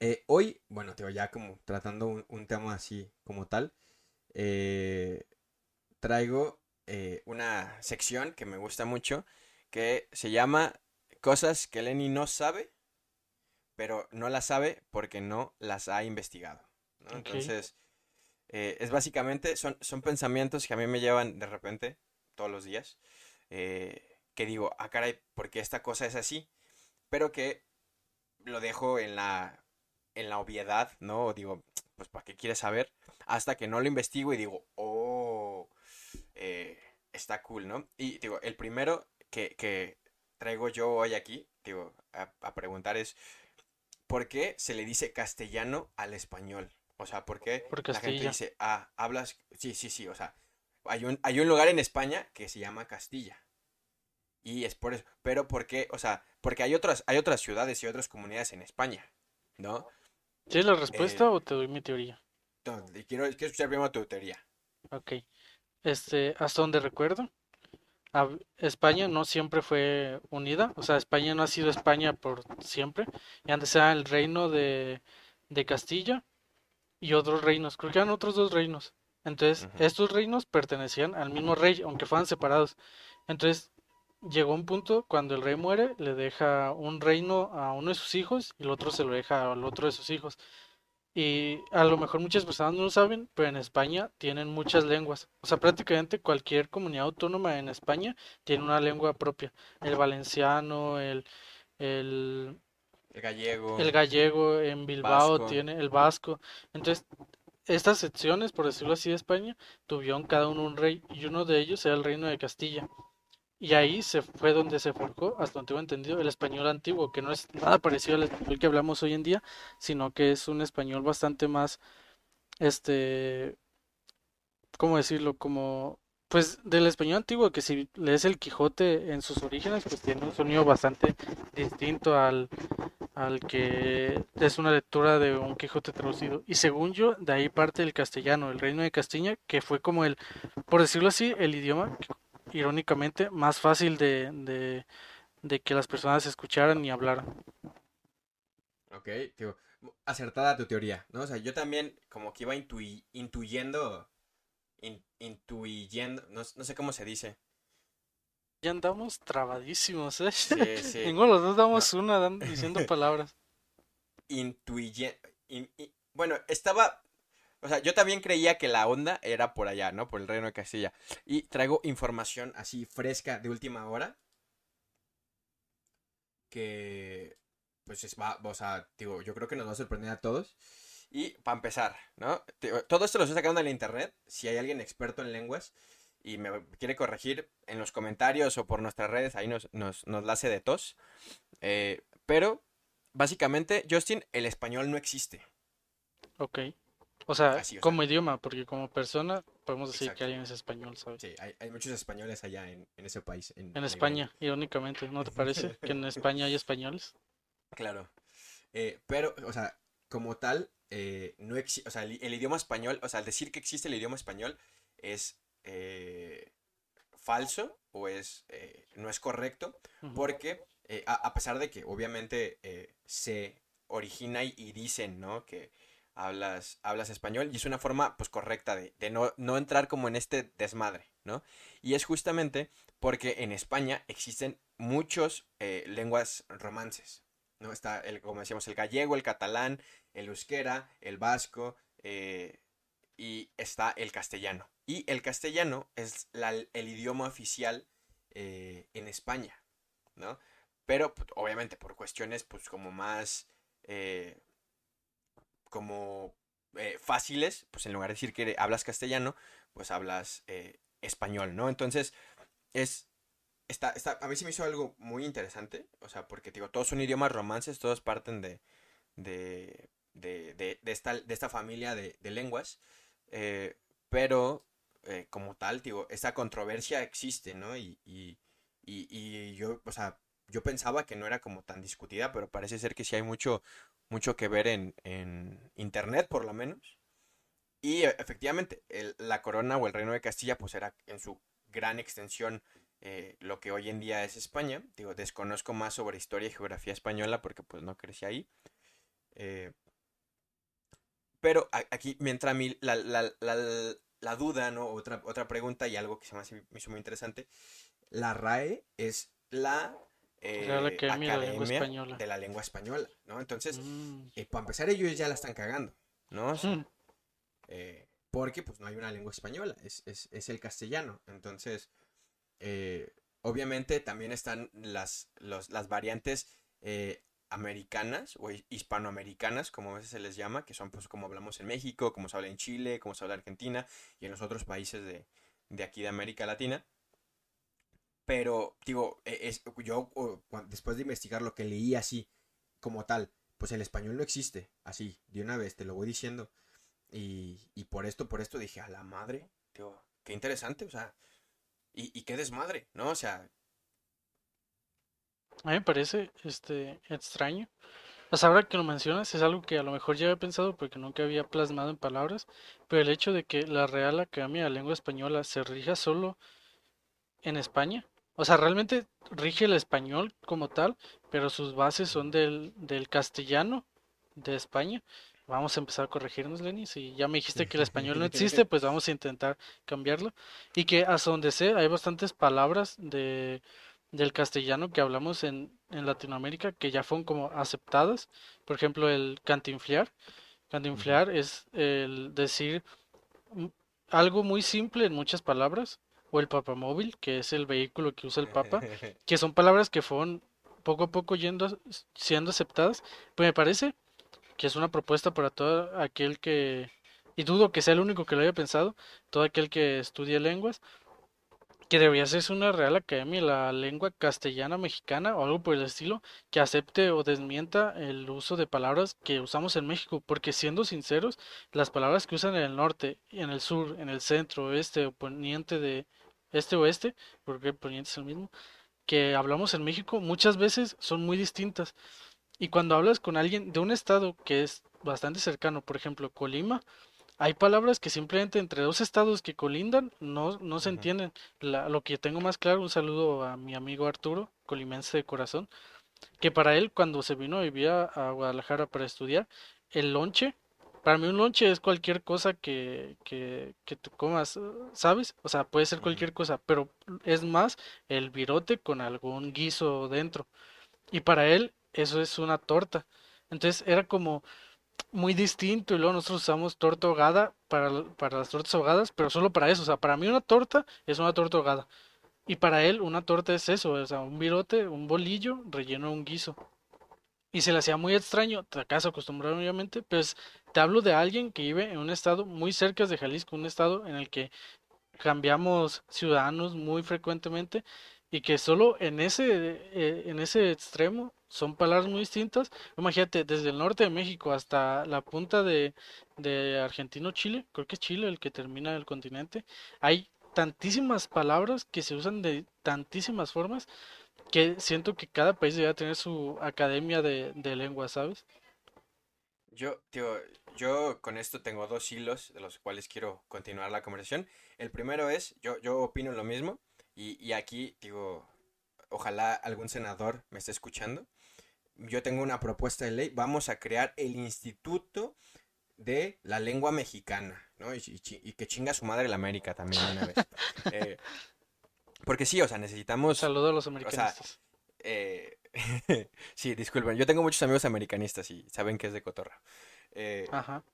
Eh, hoy, bueno, te ya como tratando un, tema así como tal, eh, traigo eh, una sección que me gusta mucho que se llama Cosas que Lenny no sabe, pero no las sabe porque no las ha investigado. Entonces, es básicamente, son, son pensamientos que a mí me llevan de repente, todos los días, que digo, ah, caray, porque esta cosa es así, pero que lo dejo en la, en la obviedad, ¿no? Digo, pues, ¿para qué quieres saber? Hasta que no lo investigo y digo, oh, eh, está cool, ¿no? Y digo, el primero que, que traigo yo hoy aquí, digo, a, preguntar es, ¿por qué se le dice castellano al español? O sea, ¿por qué la gente dice, ah, hablas, sí, sí, sí, o sea, hay un, hay un lugar en España que se llama Castilla. Y es por eso. Pero ¿por qué? O sea, porque hay otras, hay otras ciudades y otras comunidades en España, ¿no?
¿Tienes la respuesta eh, o te doy mi teoría?
No, quiero, quiero escuchar primero tu teoría.
Ok. Este, hasta donde recuerdo, España no siempre fue unida. O sea, España no ha sido España por siempre. Y antes era el reino de, de Castilla y otros reinos. Creo que eran otros dos reinos. Entonces, estos reinos pertenecían al mismo rey, aunque fueran separados. Entonces, llegó un punto cuando el rey muere, le deja un reino a uno de sus hijos y el otro se lo deja al otro de sus hijos. Y a lo mejor muchas personas no lo saben, pero en España tienen muchas lenguas. O sea, prácticamente cualquier comunidad autónoma en España tiene una lengua propia. El valenciano, el, el,
gallego.
El gallego en Bilbao tiene el vasco. Entonces, estas secciones, por decirlo así, de España, tuvieron cada uno un rey y uno de ellos era el reino de Castilla. Y ahí se fue donde se forjó, hasta donde tengo entendido, el español antiguo, que no es nada parecido al español que hablamos hoy en día, sino que es un español bastante más, este, ¿cómo decirlo? Como, pues del español antiguo, que si lees el Quijote en sus orígenes, pues tiene un sonido bastante distinto al, al que es una lectura de un Quijote traducido. Y según yo, de ahí parte el castellano, el reino de Castilla, que fue como el, por decirlo así, el idioma irónicamente, más fácil de, de, que las personas escucharan y hablaran.
Ok, acertada tu teoría, ¿no? O sea, yo también como que iba intuyendo, intuyendo, no, sé cómo se dice.
Ya andamos trabadísimos, ¿eh? Sí, sí. Ninguno los dos damos una diciendo palabras.
Intuyendo, bueno, estaba o sea, yo también creía que la onda era por allá, ¿no? Por el reino de Castilla. Y traigo información así fresca de última hora. Que, pues es, va, o sea, digo, yo creo que nos va a sorprender a todos. Y para empezar, ¿no? Todo esto lo estoy sacando de la internet. Si hay alguien experto en lenguas y me quiere corregir en los comentarios o por nuestras redes, ahí nos, nos, nos la hace de tos. Eh, pero, básicamente, Justin, el español no existe.
Ok. O sea, como idioma, porque como persona podemos decir que alguien es español, ¿sabes?
Sí, hay, muchos españoles allá en, ese país.
En, España, irónicamente, ¿no te parece que en España hay españoles?
Claro. Eh, pero, o sea, como tal, eh, no existe, o sea, el, idioma español, o sea, al decir que existe el idioma español es eh, falso o es no es correcto, porque a, pesar de que obviamente se origina y dicen, ¿no? Que hablas, hablas español y es una forma pues correcta de, no, no, entrar como en este desmadre, ¿no? Y es justamente porque en España existen muchos eh, lenguas romances, ¿no? Está, el, como decíamos, el gallego, el catalán, el euskera, el vasco eh, y está el castellano. Y el castellano es el idioma oficial eh, en España, ¿no? Pero pues, obviamente por cuestiones pues como más como eh, fáciles, pues en lugar de decir que hablas castellano, pues hablas eh, español, ¿no? Entonces, es... Está, está, a mí se me hizo algo muy interesante, o sea, porque digo, todos son idiomas romances, todos parten de, de, de, de, de esta, de esta familia de, lenguas, eh, pero como tal, digo, esa controversia existe, ¿no? Y, y, y, y yo, o sea, yo pensaba que no era como tan discutida, pero parece ser que sí hay mucho, mucho que ver en, en internet, por lo menos. Y e, efectivamente, la corona o el reino de Castilla, pues era en su gran extensión eh, lo que hoy en día es España. Digo, desconozco más sobre historia y geografía española porque pues no crecí ahí. Eh, pero aquí me entra a la, la, la, la duda, ¿no? Otra, otra pregunta y algo que se me, hizo muy interesante. La RAE es la
eh, Academia, de, la lengua española.
de la Lengua Española, ¿no? Entonces, mm. eh, para empezar, ellos ya la están cagando, ¿no? Mm. Eh, porque pues no hay una lengua española, es, es, es el castellano. Entonces, obviamente también están las, los, las variantes americanas o hispanoamericanas, como a veces se les llama, que son pues como hablamos en México, como se habla en Chile, como se habla en Argentina y en los otros países de, de aquí de América Latina. Pero, digo, e, es, yo después de investigar lo que leí así, como tal, pues el español no existe, así, de una vez, te lo voy diciendo. Y, y por esto, por esto dije, a la madre, digo, qué interesante, o sea, y, y qué desmadre, ¿no? O sea,
a mí me parece este extraño. Pues ahora que lo mencionas es algo que a lo mejor ya había pensado porque nunca había plasmado en palabras, pero el hecho de que la Real Academia de la Lengua Española se rija solo en España, o sea, realmente rige el español como tal, pero sus bases son del, del castellano de España. Vamos a empezar a corregirnos, Lenny. Si ya me dijiste que el español no existe, pues vamos a intentar cambiarlo. Y que hasta donde sé, hay bastantes palabras de del castellano que hablamos en, en Latinoamérica que ya fueron como aceptadas. Por ejemplo, el cantinflear. Cantinflear es el decir algo muy simple en muchas palabras. O el papamóvil, que es el vehículo que usa el papa. que son palabras que fueron poco a poco yendo, siendo aceptadas. Pues me parece que es una propuesta para todo aquel que, y dudo que sea el único que lo haya pensado, todo aquel que estudie lenguas, que debería ser una Real Academia la lengua castellana mexicana o algo por el estilo que acepte o desmienta el uso de palabras que usamos en México, porque siendo sinceros, las palabras que usan en el norte, en el sur, en el centro, este o poniente de este oeste, porque poniente es el mismo, que hablamos en México muchas veces son muy distintas. Y cuando hablas con alguien de un estado que es bastante cercano, por ejemplo, Colima, hay palabras que simplemente entre dos estados que colindan no, no se entienden. lo que tengo más claro, un saludo a mi amigo Arturo, colimense de corazón, que para él cuando se vino a vivir a Guadalajara para estudiar, el lonche, para mí un lonche es cualquier cosa que, que, que tú comas, ¿sabes? O sea, puede ser cualquier cosa, pero es más el virote con algún guiso dentro. Y para él eso es una torta. Entonces era como muy distinto y luego nosotros usamos torta ahogada para, para las tortas ahogadas, pero solo para eso, o sea, para mí una torta es una torta ahogada y para él una torta es eso, o sea, un virote, un bolillo relleno de un guiso. Y se le hacía muy extraño, te acaso acostumbrado obviamente, pues te hablo de alguien que vive en un estado muy cerca de Jalisco, un estado en el que cambiamos ciudadanos muy frecuentemente y que solo en ese, eh, en ese extremo son palabras muy distintas. Imagínate, desde el norte de México hasta la punta de, de Argentino-Chile, creo que es Chile el que termina el continente, hay tantísimas palabras que se usan de tantísimas formas que siento que cada país debe tener su academia de, de lengua, ¿sabes?
Yo, tío, yo con esto tengo dos hilos de los cuales quiero continuar la conversación. El primero es, yo, yo opino lo mismo, y, y aquí, digo, ojalá algún senador me esté escuchando yo tengo una propuesta de ley, vamos a crear el Instituto de la Lengua Mexicana, ¿no? Y, que chinga su madre la América también una vez. Eh, porque sí, o sea, necesitamos...
Saludos a los americanistas.
Eh, sí, disculpen, yo tengo muchos amigos americanistas y saben que es de cotorra. Eh, Ajá.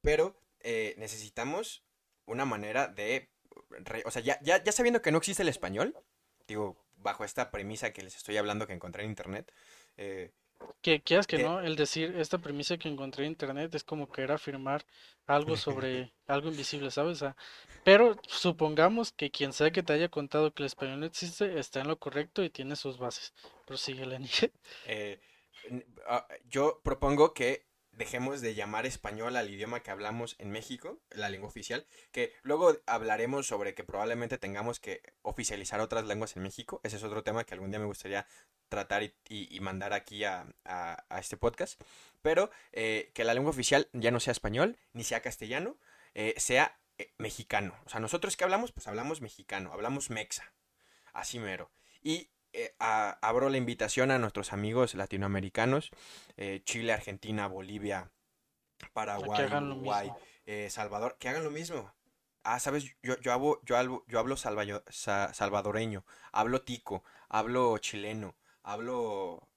Pero necesitamos una manera de... o sea, ya, ya, ya sabiendo que no existe el español, digo, bajo esta premisa que les estoy hablando que encontré en internet, eh,
que quieras que no, el decir esta premisa que encontré en internet es como querer afirmar algo sobre algo invisible, ¿sabes? pero supongamos que quien sea que te haya contado que el español no existe está en lo correcto y tiene sus bases. Prosigue, Lenny.
Eh, ah, yo propongo que dejemos de llamar español al idioma que hablamos en México, la lengua oficial, que luego hablaremos sobre que probablemente tengamos que oficializar otras lenguas en México. Ese es otro tema que algún día me gustaría tratar y, mandar aquí a, este podcast. Pero eh, que la lengua oficial ya no sea español, ni sea castellano, eh, sea eh, mexicano. O sea, nosotros que hablamos, pues hablamos mexicano, hablamos mexa, así mero. Y eh, abro la invitación a nuestros amigos latinoamericanos, eh, Chile, Argentina, Bolivia, Paraguay, Uruguay, eh, Salvador, que hagan lo mismo. Ah, sabes, yo, yo hablo, yo hablo, yo hablo salvadoreño, hablo tico, hablo chileno, hablo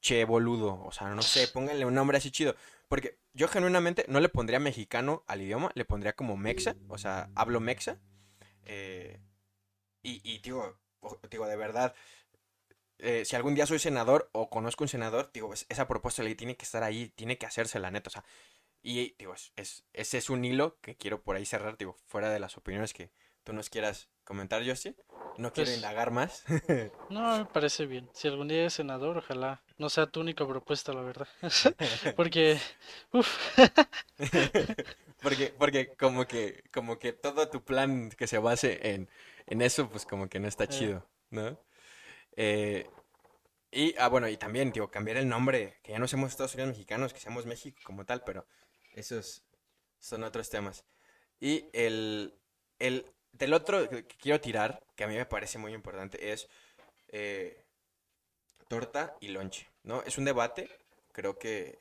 che boludo, o sea, no sé, pónganle un nombre así chido. Porque yo genuinamente no le pondría mexicano al idioma, le pondría como mexa, o sea, hablo mexa. y, y digo, digo, de verdad, eh, si algún día soy senador o conozco un senador, digo, esa propuesta de ley tiene que estar ahí, tiene que hacerse la neta, o sea, y digo, es, ese es un hilo que quiero por ahí cerrar, digo, fuera de las opiniones que tú nos quieras comentar, Justin. No quiero pues indagar más.
no, me parece bien. Si algún día es senador, ojalá no sea tu única propuesta, la verdad. porque, uff.
porque, porque como que, como que todo tu plan que se base en, en eso, pues como que no está eh. chido, ¿no? Eh, y, ah, bueno, y también, digo, cambiar el nombre, que ya no seamos Estados Unidos mexicanos, que seamos México como tal, pero esos son otros temas. Y el, el del otro que quiero tirar, que a mí me parece muy importante, es eh, torta y lonche, ¿no? Es un debate, creo que...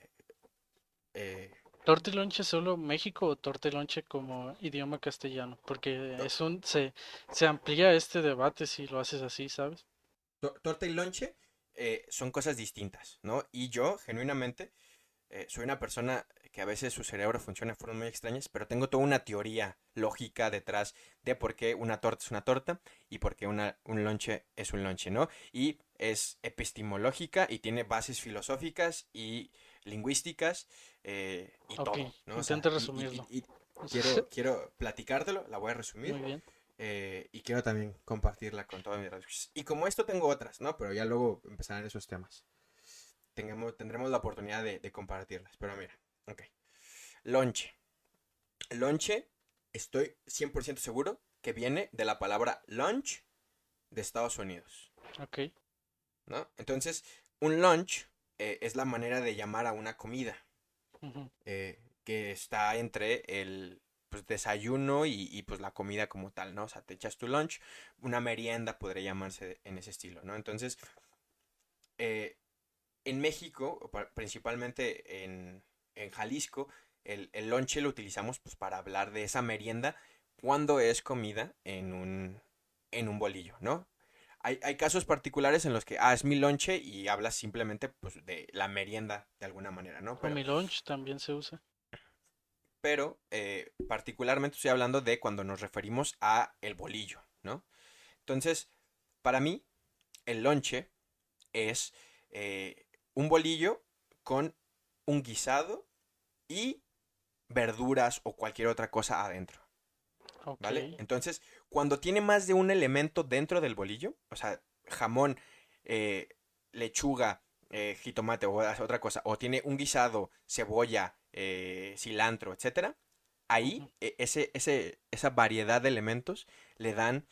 Eh, ¿Torta y lonche solo México o torta y lonche como idioma castellano? Porque es un, se, se amplía este debate si lo haces así, ¿sabes?
torta y lonche eh, son cosas distintas, ¿no? Y yo, genuinamente, eh, soy una persona que a veces su cerebro funciona de formas muy extrañas, pero tengo toda una teoría lógica detrás de por qué una torta es una torta y por qué una, un lonche es un lonche, ¿no? Y es epistemológica y tiene bases filosóficas y lingüísticas eh, y todo, ¿no? resumirlo. quiero, quiero platicártelo, la voy a resumir. Muy bien. Eh, y quiero también compartirla con todas mis redes. Y como esto tengo otras, ¿no? Pero ya luego empezarán esos temas. Tengamos, tendremos la oportunidad de, compartirlas. Pero mira, ok. Lonche. Lonche, estoy 100% seguro que viene de la palabra lunch de Estados Unidos.
Ok.
¿No? Entonces, un lunch eh, es la manera de llamar a una comida. Eh, que está entre el, pues desayuno y, pues la comida como tal, ¿no? O sea, te echas tu lunch, una merienda podría llamarse en ese estilo, ¿no? Entonces, eh, en México, principalmente en, Jalisco, el, el lonche lo utilizamos pues para hablar de esa merienda cuando es comida en un, en un bolillo, ¿no? Hay, hay, casos particulares en los que, ah, es mi lonche y hablas simplemente pues, de la merienda de alguna manera, ¿no?
Pero, mi lunch también se usa
pero eh, particularmente estoy hablando de cuando nos referimos a el bolillo, ¿no? Entonces, para mí, el lonche es eh, un bolillo con un guisado y verduras o cualquier otra cosa adentro. ¿Vale? Entonces, cuando tiene más de un elemento dentro del bolillo, o sea, jamón, eh, lechuga, jitomate o otra cosa, o tiene un guisado, cebolla, eh, cilantro, etcétera, ahí e, ese, ese, esa variedad de elementos le dan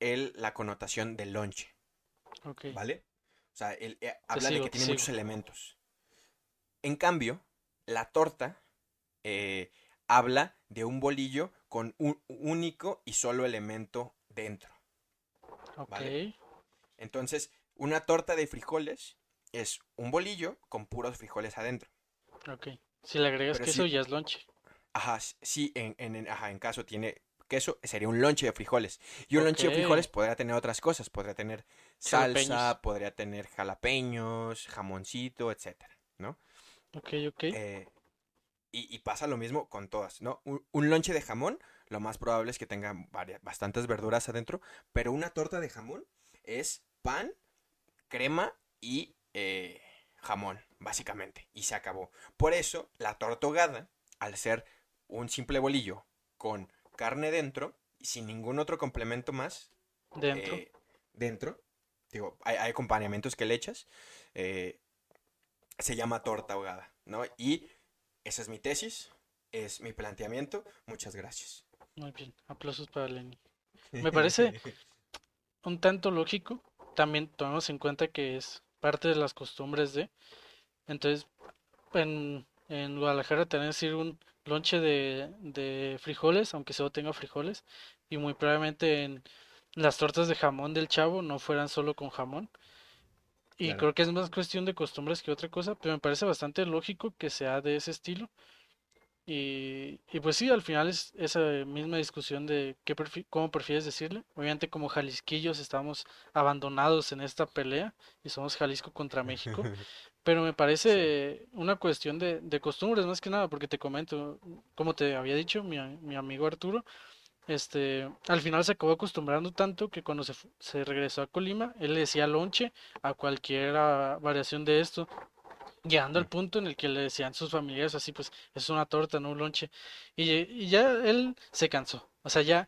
el, la connotación de lonche. ¿Vale? O sea, eh, habla de que tiene muchos elementos. En cambio, la torta eh, habla de un bolillo con un único y solo elemento dentro. ¿Vale? Entonces, una torta de frijoles es un bolillo con puros frijoles adentro.
Ok. Si le agregas queso ya es lonche.
Ajá, sí, en, en, ajá, en caso tiene queso, sería un lonche de frijoles. Y un lonche de frijoles podría tener otras cosas. Podría tener salsa, podría tener jalapeños, jamoncito, etcétera, ¿no?
Ok, ok.
Eh, y, pasa lo mismo con todas, ¿no? Un, lonche de jamón, lo más probable es que tenga varias, bastantes verduras adentro, pero una torta de jamón es pan, crema y eh, jamón, básicamente, y se acabó. Por eso, la tortogada, al ser un simple bolillo con carne dentro, y sin ningún otro complemento más,
dentro,
eh, dentro digo, hay, acompañamientos que le echas, eh, se llama torta ahogada, ¿no? Y esa es mi tesis, es mi planteamiento. Muchas gracias.
Muy bien, aplausos para Lenny. Me parece un tanto lógico. También tomamos en cuenta que es parte de las costumbres de. Entonces, en, en Guadalajara tenés decir un lonche de, de frijoles, aunque solo tenga frijoles. Y muy probablemente en las tortas de jamón del chavo no fueran solo con jamón. Y
Claro.
creo que es más cuestión de costumbres que otra cosa, pero me parece bastante lógico que sea de ese estilo. Y, y pues sí, al final es esa misma discusión de qué prefi- cómo prefieres decirle. Obviamente como jalisquillos estamos abandonados en esta pelea y somos Jalisco contra México, pero me
Sí.
parece una cuestión de, de costumbres más que nada, porque te comento, como te había dicho mi, amigo Arturo, este, al final se acabó acostumbrando tanto que cuando se, se regresó a Colima, él le decía lonche a cualquier variación de esto llegando al punto en el que le decían sus familiares así, pues es una torta, no un lonche. Y, y ya él se cansó. O sea, ya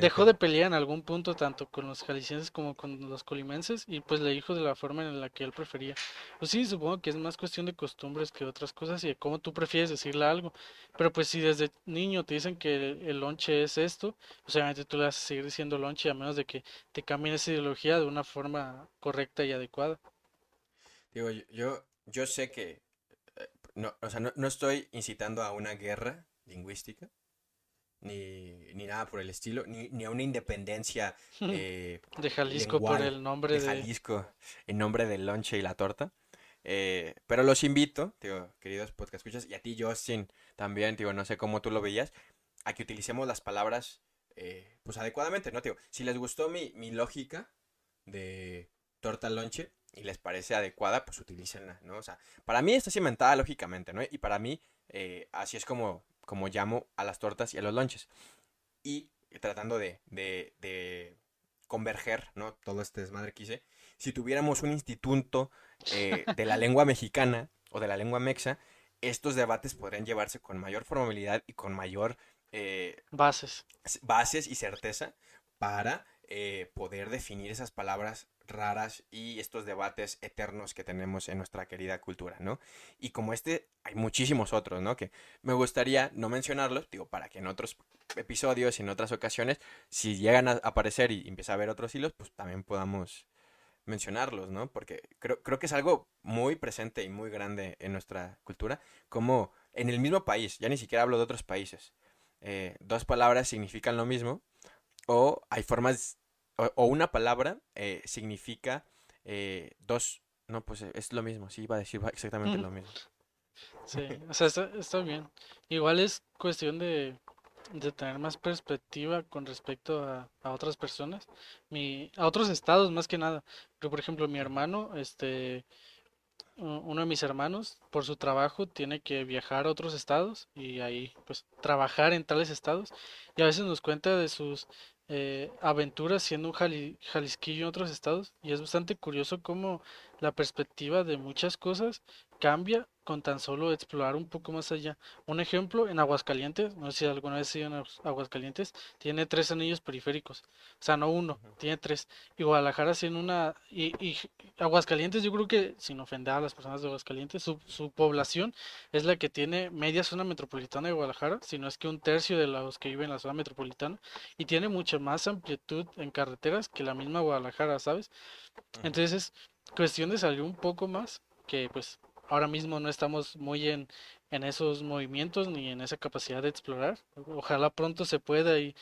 dejó de pelear en algún punto tanto con los jaliscienses como con los colimenses y pues le dijo de la forma en la que él prefería. Pues sí, supongo que es más cuestión de costumbres que otras cosas y de cómo tú prefieres decirle algo. Pero pues si desde niño te dicen que el, el lonche es esto, pues obviamente tú le vas a seguir diciendo lonche a menos de que te cambien esa ideología de una forma correcta y adecuada.
Digo, yo, yo, sé que, eh, no, o sea, no, no estoy incitando a una guerra lingüística, ni, ni nada por el estilo, ni, ni a una independencia eh,
De Jalisco por el nombre
de
de...
Jalisco en nombre del lonche y la torta. Eh, pero los invito, digo, queridos podcast escuchas, y a ti, Justin, también, digo, no sé cómo tú lo veías, a que utilicemos las palabras, eh, pues adecuadamente, ¿no? Digo, si les gustó mi, mi lógica de torta lonche y les parece adecuada, pues utilícenla, ¿no? O sea, para mí está cimentada lógicamente, ¿no? Y para mí, eh, así es como, como llamo a las tortas y a los lonches. Y tratando de, de, de converger, ¿no? Todo este desmadre que hice. Si tuviéramos un instituto eh, de la lengua mexicana o de la lengua mexa, estos debates podrían llevarse con mayor formalidad y con mayor eh,
bases.
bases y certeza para eh, poder definir esas palabras raras y estos debates eternos que tenemos en nuestra querida cultura, ¿no? Y como este, hay muchísimos otros, ¿no? Que me gustaría no mencionarlos, digo, para que en otros episodios y en otras ocasiones, si llegan a aparecer y empieza a haber otros hilos, pues también podamos mencionarlos, ¿no? Porque creo, creo que es algo muy presente y muy grande en nuestra cultura, como en el mismo país, ya ni siquiera hablo de otros países, eh, dos palabras significan lo mismo, o hay formas, o, o una palabra eh, significa eh, dos, no, pues eh, es lo mismo, sí, iba a decir exactamente lo mismo.
Sí, o sea, está, está bien. Igual es cuestión de, de tener más perspectiva con respecto a, a otras personas, mi, a otros estados más que nada. Pero, por ejemplo, mi hermano, este, uno de mis hermanos, por su trabajo, tiene que viajar a otros estados y ahí, pues, trabajar en tales estados. Y a veces nos cuenta de sus eh, aventuras siendo un jali- jalisquillo en otros estados. Y es bastante curioso cómo la perspectiva de muchas cosas cambia con tan solo explorar un poco más allá. Un ejemplo, en Aguascalientes, no sé si alguna vez has ido Aguas- Aguascalientes, tiene tres anillos periféricos. O sea, no uno, tiene tres. Y Guadalajara tiene una... Y, y Aguascalientes, yo creo que, sin ofender a las personas de Aguascalientes, su, su población es la que tiene media zona metropolitana de Guadalajara, si no es que un tercio de los que viven en la zona metropolitana, y tiene mucha más amplitud en carreteras que la misma Guadalajara, ¿sabes? Entonces es cuestión de salir un poco más, que pues ahora mismo no estamos muy en, en esos movimientos ni en esa capacidad de explorar. Ojalá pronto se pueda y,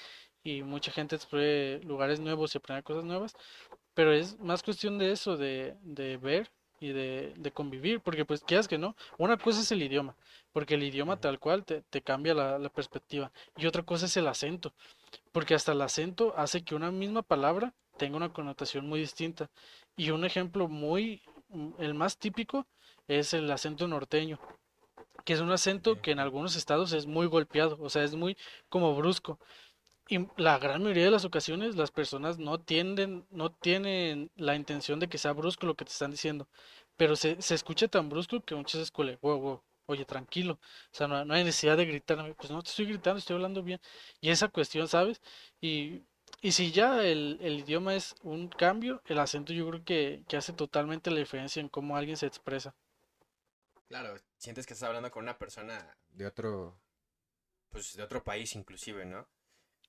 y mucha gente explore lugares nuevos y aprenda cosas nuevas, pero es más cuestión de eso, de, de ver y de, de convivir, porque pues quieras que no, una cosa es el idioma, porque el idioma tal cual te, te cambia la, la perspectiva, y otra cosa es el acento, porque hasta el acento hace que una misma palabra tenga una connotación muy distinta. Y un ejemplo muy, el más típico es el acento norteño, que es un acento que en algunos estados es muy golpeado, o sea, es muy como brusco. Y la gran mayoría de las ocasiones las personas no tienden, no tienen la intención de que sea brusco lo que te están diciendo, pero se, se escucha tan brusco que muchas veces cuele, wow, wow, oye, tranquilo, o sea, no, no hay necesidad de gritarme, pues no te estoy gritando, estoy hablando bien. Y esa cuestión, ¿sabes? Y, y si ya el, el idioma es un cambio, el acento yo creo que, que hace totalmente la diferencia en cómo alguien se expresa.
Claro, sientes que estás hablando con una persona de otro, pues de otro país inclusive, ¿no?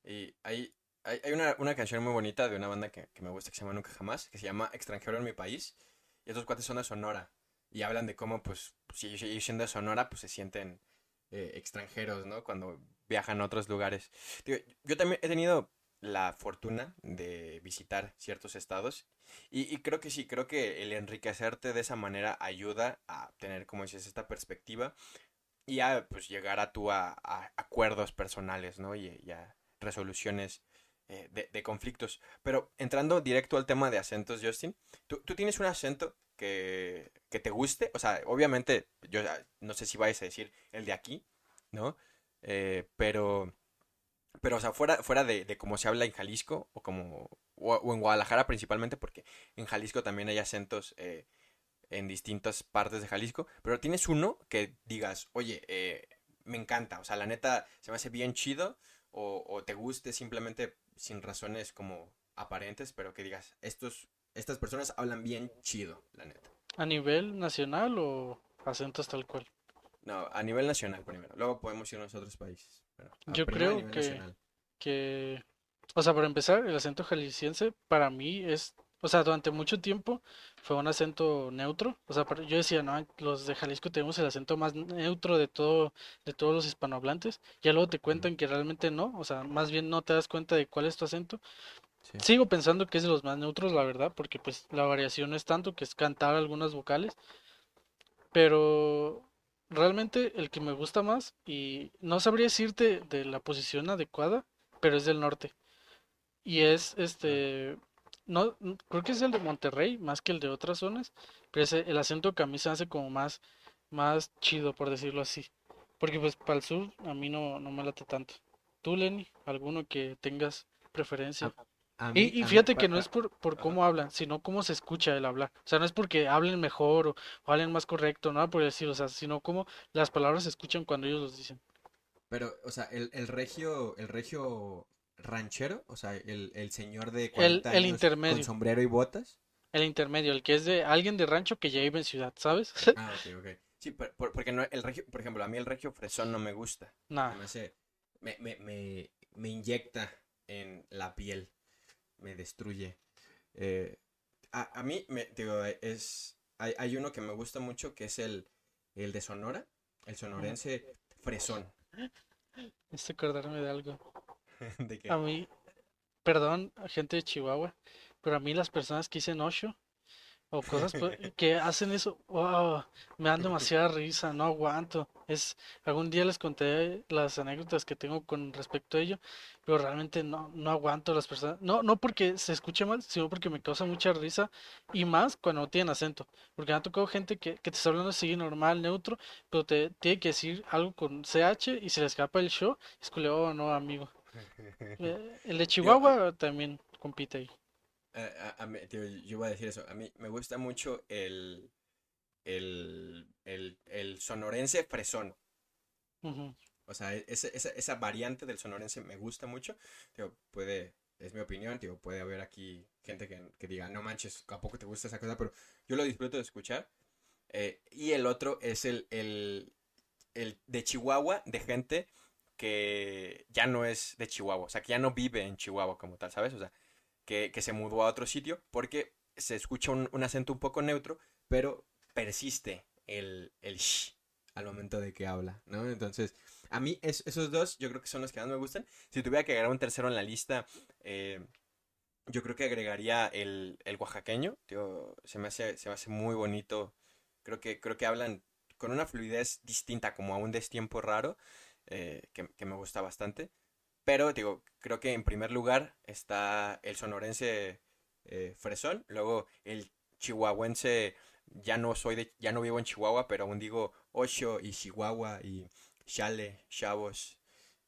Y hay, hay, una, una canción muy bonita de una banda que, que me gusta que se llama Nunca Jamás, que se llama Extranjero en mi país. Y estos cuates son de Sonora. Y hablan de cómo, pues, si ellos, ellos siendo de Sonora, pues se sienten eh, extranjeros, ¿no? Cuando viajan a otros lugares. Digo, yo también he tenido la fortuna de visitar ciertos estados y, creo que sí, creo que el enriquecerte de esa manera ayuda a tener, como dices, esta perspectiva y a pues llegar a tú a, acuerdos personales, ¿no? Y, a resoluciones eh, de, de conflictos. Pero entrando directo al tema de acentos, Justin, ¿tú, tú tienes un acento que, que te guste? O sea, obviamente, yo ah, no sé si vais a decir el de aquí, ¿no? Eh, pero, pero, o sea, fuera, fuera de, de cómo se habla en Jalisco o como, o, o en Guadalajara principalmente, porque en Jalisco también hay acentos eh, en distintas partes de Jalisco, pero tienes uno que digas, oye, eh, me encanta, o sea, la neta se me hace bien chido, o, o te guste simplemente sin razones como aparentes, pero que digas, estos, estas personas hablan bien chido, la neta.
¿A nivel nacional o acentos tal cual?
No, a nivel nacional primero, luego podemos irnos a otros países, pero
Yo creo que,
nacional.
que, o sea, para empezar, el acento jalisciense para mí es, o sea, durante mucho tiempo fue un acento neutro. O sea, yo decía, no, los de Jalisco tenemos el acento más neutro de todo, de todos los hispanohablantes. Ya luego te cuentan que realmente no, o sea, más bien no te das cuenta de cuál es tu acento.
Sí.
Sigo pensando que es de los más neutros, la verdad, porque pues la variación no es tanto, que es cantar algunas vocales, pero realmente el que me gusta más, y no sabría decirte de la posición adecuada, pero es del norte. Y es
Ah,
este, no, creo que es el de Monterrey más que el de otras zonas, pero ese, el acento que a mí se hace como más, más chido, por decirlo así. Porque pues para el sur a mí no, no me late tanto. ¿Tú, Lenny? ¿Alguno que tengas preferencia?
Mí,
Y, y
mí,
fíjate que no es por, por cómo hablan, sino cómo se escucha el hablar. O sea, no es porque hablen mejor o, o hablen más correcto, nada por decir, o sea, sino cómo las palabras se escuchan cuando ellos los dicen.
Pero, o sea, el, el regio, el regio ranchero, o sea, el, el señor de
El,
40
el
años con
intermedio,
sombrero y botas.
el intermedio, el que es de alguien de rancho que ya vive en ciudad, ¿sabes?
Ah, ok, ok. Sí, por- por- porque no, el regio, por ejemplo, a mí el regio fresón no me gusta.
Nada.
me hace, me, me, me, me inyecta en la piel, me destruye. Eh, a, a mí, me, digo, es, hay, hay uno que me gusta mucho que es el, el de Sonora, el sonorense fresón.
Es acordarme de algo.
¿De
A mí, perdón, gente de Chihuahua, pero a mí las personas que dicen Osho o cosas pues, que hacen eso, wow, me dan demasiada risa, no aguanto. Es, algún día les conté las anécdotas que tengo con respecto a ello, pero realmente no, no aguanto las personas. No, no porque se escuche mal, sino porque me causa mucha risa y más cuando no tienen acento. Porque me ha tocado gente que, que te está hablando así normal, neutro, pero te tiene que decir algo con CH y se le escapa el show. Es como, oh, no, amigo. Eh, El de Chihuahua también compite ahí.
A- a- a mí- digo, yo iba a decir eso. A mí me gusta mucho el, el, el, el sonorense fresón. O sea, e- ese- esa, esa variante del sonorense me gusta mucho. Puede, es mi opinión, digo, puede haber aquí gente que, que diga, no manches, ¿a poco te gusta esa cosa? Pero yo lo disfruto de escuchar. Eh, y el otro es el, el, el de Chihuahua, de gente que ya no es de Chihuahua, o sea, que ya no vive en Chihuahua como tal, ¿sabes? O sea, que, se mudó a otro sitio porque se escucha un, acento un poco neutro, pero persiste el, el sh al momento de que habla, ¿no? Entonces, a mí es- esos dos yo creo que son los que más me gustan. Si tuviera que agregar un tercero en la lista, eh, yo creo que agregaría el, el oaxaqueño, tío, se me hace, se me hace muy bonito. Creo que, creo que hablan con una fluidez distinta, como a un destiempo raro, eh, que me gusta bastante. Pero, digo, creo que en primer lugar está el sonorense eh, fresón, luego el chihuahuense, ya no soy de, ya no vivo en Chihuahua, pero aún digo Osho y Chihuahua y Chale, Chavos.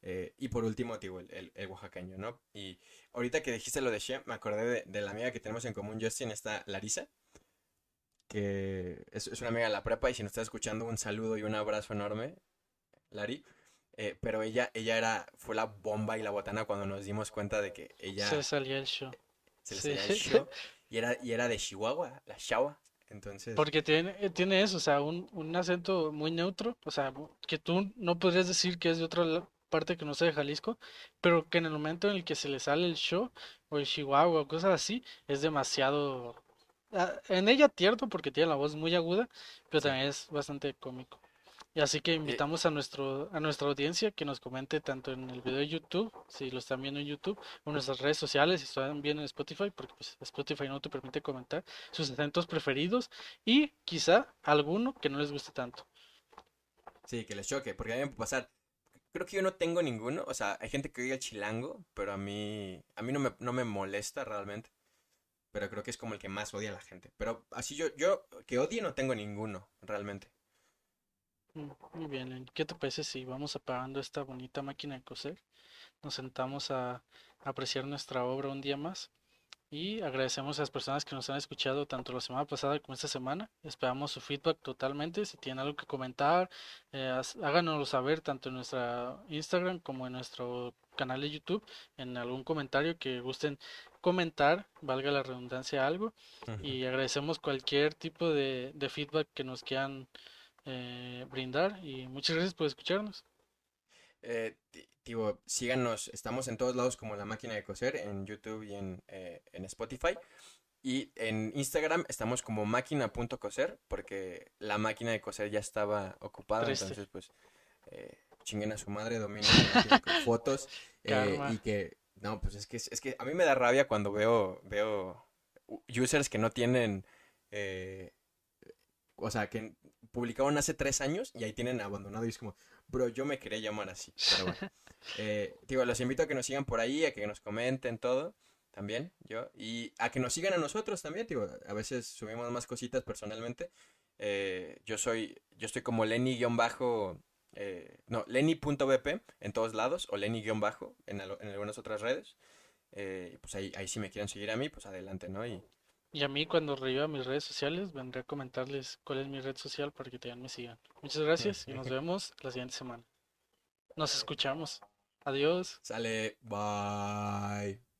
eh, y por último, digo, el, el- oaxaqueño, ¿no? Y ahorita que dijiste lo de She, me acordé de, de la amiga que tenemos en común, Justin, está Larisa, que es, es una amiga de la prepa y si nos está escuchando, un saludo y un abrazo enorme, Lari. Eh, pero ella, ella era, fue la bomba y la botana cuando nos dimos cuenta de que
Se
ella
salía el show.
se le
Sí.
salía el show y era, y era de Chihuahua, la Chava. Entonces,
Porque tiene, eh, tiene eso, o sea, un, un acento muy neutro, o sea, que tú no podrías decir que es de otra parte que no sea de Jalisco, pero que en el momento en el que se le sale el show o el chihuahua o cosas así, es demasiado, ah, en ella tierno porque tiene la voz muy aguda, pero
sí.
también es bastante cómico. Y así que
Eh,
invitamos a nuestro, a nuestra audiencia que nos comente tanto en el video de YouTube, si lo están viendo en YouTube, o en nuestras redes sociales, si están viendo en Spotify, porque pues Spotify no te permite comentar sus acentos preferidos y quizá alguno que no les guste tanto.
sí, que les choque, porque a mí me puede pasar. Creo que yo no tengo ninguno, o sea, hay gente que el chilango, pero a mí, a mí no me, no me molesta realmente. Pero creo que es como el que más odia a la gente. Pero así yo, yo que odie no tengo ninguno, realmente.
Mm, Muy bien. ¿qué te parece si vamos apagando esta bonita máquina de coser? Nos sentamos a apreciar nuestra obra un día más y agradecemos a las personas que nos han escuchado tanto la semana pasada como esta semana. Esperamos su feedback totalmente. Si tienen algo que comentar, eh, háganoslo saber tanto en nuestra Instagram como en nuestro canal de YouTube, en algún comentario que gusten comentar, valga la redundancia algo. Y agradecemos cualquier tipo de, de feedback que nos quieran eh, brindar y muchas gracias por escucharnos.
Eh, digo, síganos, estamos en todos lados como La Máquina de Coser, en YouTube y en, eh, en Spotify. Y en Instagram estamos como máquina.coser, porque la máquina de coser ya estaba ocupada,
Triste.
entonces pues eh, chinguen a su madre, dominen fotos. eh, y que, no, pues es que, es que a mí me da rabia cuando veo, veo users que no tienen, eh, o sea, que publicaron hace tres años y ahí tienen abandonado y es como, bro, yo me quería llamar así, pero bueno. Eh, digo, los invito a que nos sigan por ahí, a que nos comenten todo, también, yo, y a que nos sigan a nosotros también, digo, a veces subimos más cositas personalmente. Eh, yo soy, yo estoy como Lenny-bajo, eh, no, Lenny.bp en todos lados, o Lenny-bajo en, al- en algunas otras redes. Eh, pues ahí, ahí si me quieren seguir a mí, pues adelante, ¿no? Y
Y a mí cuando reviva mis redes sociales vendré a comentarles cuál es mi red social para que también me sigan. Muchas gracias y nos vemos la siguiente semana. Nos escuchamos. Adiós.
sale, bye.